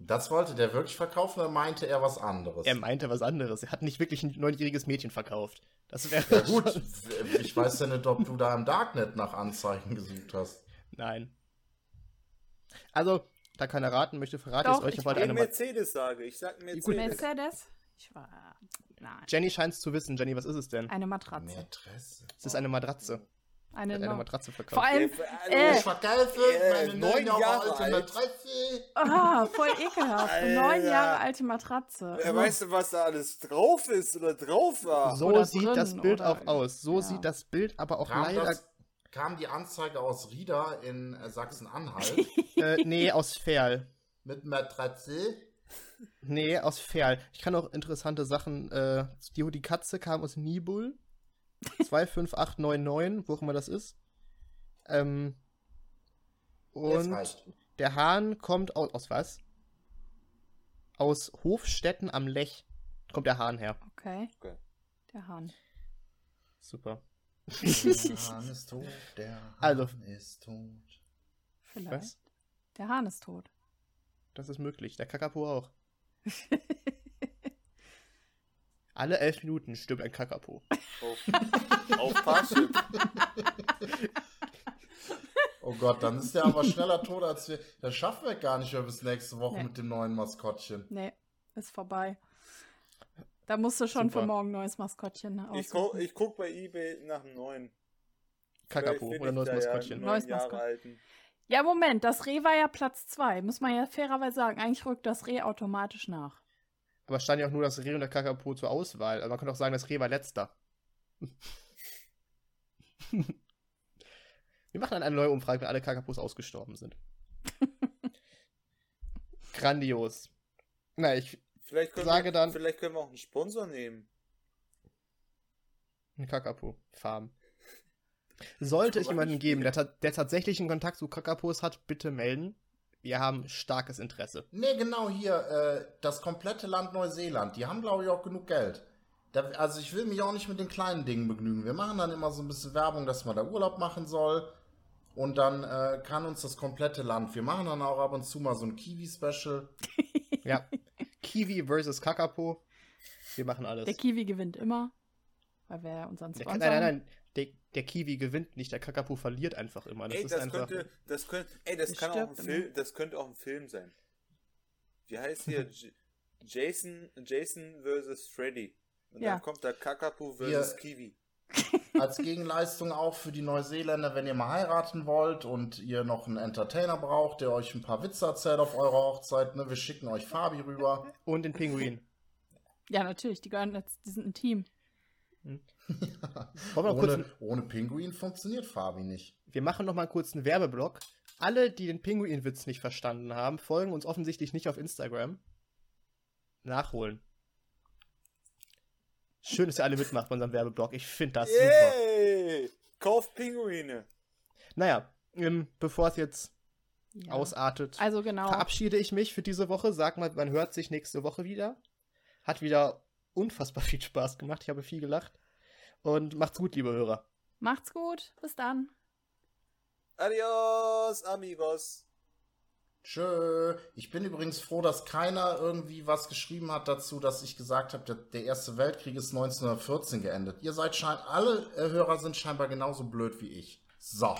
Das wollte der wirklich verkaufen oder meinte er was anderes? Er meinte was anderes. Er hat nicht wirklich ein neunjähriges Mädchen verkauft. Das wäre. ja gut, <laughs> ich weiß ja nicht, ob du da im Darknet nach Anzeigen gesucht hast. Nein. Also, da keiner raten möchte, verrate ich Doch, es euch. ich Ich wollte Ich eine Mercedes sage. Ich sag Mercedes. Mercedes? Ich war. Nein. Jenny scheint es zu wissen. Jenny, was ist es denn? Eine Matratze. Mätresse. Es ist eine Matratze. Eine, eine Matratze verkauft. Vor allem, äh, Ich verkaufe Äh, meine neun Jahre Jahre alte alt. Mätresse. ah, voll ekelhaft. Eine Alter. neun Jahre alte Matratze. Wer weißt du, was da alles drauf ist oder drauf war? So Oder sieht drin, das Bild oder- auch aus. So ja. sieht das Bild aber auch Kam, leider. das, kam die Anzeige aus Rieda in äh, Sachsen-Anhalt <laughs> Äh, nee, aus Ferl. mit Mätresse? Nee, aus Ferl. Ich kann auch interessante Sachen. Äh, die, die Katze kam aus Nibul. 25899, wo auch immer das ist. Ähm, und der Hahn kommt aus. Aus was? Aus Hofstetten am Lech kommt der Hahn her. Okay. Okay. Der Hahn. Super. Der <laughs> Hahn ist tot, der Hahn Also- ist tot. Vielleicht. Was? Der Hahn ist tot. Das ist möglich. Der Kakapo auch. <laughs> Alle elf Minuten stirbt ein Kakapo. Auf, auf Parship. Oh Gott, dann ist der aber schneller tot als wir. Das schaffen wir gar nicht mehr bis nächste Woche Nee. mit dem neuen Maskottchen. Nee, ist vorbei. Da musst du schon Super. für morgen ein neues Maskottchen Ich, guck, aussuchen. ich guck bei Ebay nach einem neuen. Kakapo oder neues ich ja Maskottchen. Neues neun Jahre Maskott- alten. Ja, Moment, das Reh war ja Platz 2. Muss man ja fairerweise sagen. Eigentlich rückt das Reh automatisch nach. Aber stand ja auch nur das Reh und der Kakapo zur Auswahl. Also man könnte auch sagen, das Reh war letzter. <laughs> Wir machen dann eine neue Umfrage, wenn alle Kakapos ausgestorben sind. <laughs> Grandios. Na, ich. Vielleicht Sage wir, dann- vielleicht können wir auch einen Sponsor nehmen. Eine Kakapo-Farm. Sollte <laughs> es jemanden geben, der, ta der tatsächlich einen Kontakt zu Kakapos hat, bitte melden. Wir haben starkes Interesse. Nee, genau hier, äh, das komplette Land Neuseeland. Die haben, glaube ich, auch genug Geld. Da, also ich will mich auch nicht mit den kleinen Dingen begnügen. Wir machen dann immer so ein bisschen Werbung, dass man da Urlaub machen soll. Und dann äh, kann uns das komplette Land. Wir machen dann auch ab und zu mal so ein Kiwi-Special. <laughs> Ja. Kiwi versus Kakapo. Wir machen alles. Der Kiwi gewinnt immer. Weil wir unseren Sponsor. nein, nein, nein. Der, der Kiwi gewinnt nicht, der Kakapo verliert einfach immer. Das ey, ist das einfach. könnte, das könnte, ey, das Der kann auch ein Film, das könnte auch ein Film sein. Wie heißt hier <laughs> J Jason, Jason versus Freddy. Und Ja. dann kommt da Kakapo versus Wir- Kiwi. <laughs> Als Gegenleistung auch für die Neuseeländer, wenn ihr mal heiraten wollt und ihr noch einen Entertainer braucht, der euch ein paar Witze erzählt auf eurer Hochzeit. Ne? Wir schicken euch Fabi rüber. <laughs> Und den Pinguin. Ja, natürlich. Die gehören jetzt, die sind ein Team. <laughs> Noch kurz, Ohne, ohne Pinguin funktioniert Fabi nicht. wir machen noch mal kurz einen Werbeblock. Alle, die den Pinguin-Witz nicht verstanden haben, folgen uns offensichtlich nicht auf Instagram. Nachholen. Schön, dass ihr alle mitmacht bei unserem Werbeblock. Ich finde das super. Yay! Kauft Pinguine. Naja, ähm, bevor es jetzt Ja. ausartet, Also genau. verabschiede ich mich für diese Woche. Sag mal, man hört sich nächste Woche wieder. Hat wieder unfassbar viel Spaß gemacht. Ich habe viel gelacht. Und macht's gut, liebe Hörer. Macht's gut. Bis dann. Adios, amigos. Tschö. Ich bin übrigens froh, dass keiner irgendwie was geschrieben hat dazu, dass ich gesagt habe, der, der Erste Weltkrieg ist 1914 geendet. Ihr seid schein alle äh, Hörer sind scheinbar genauso blöd wie ich. So.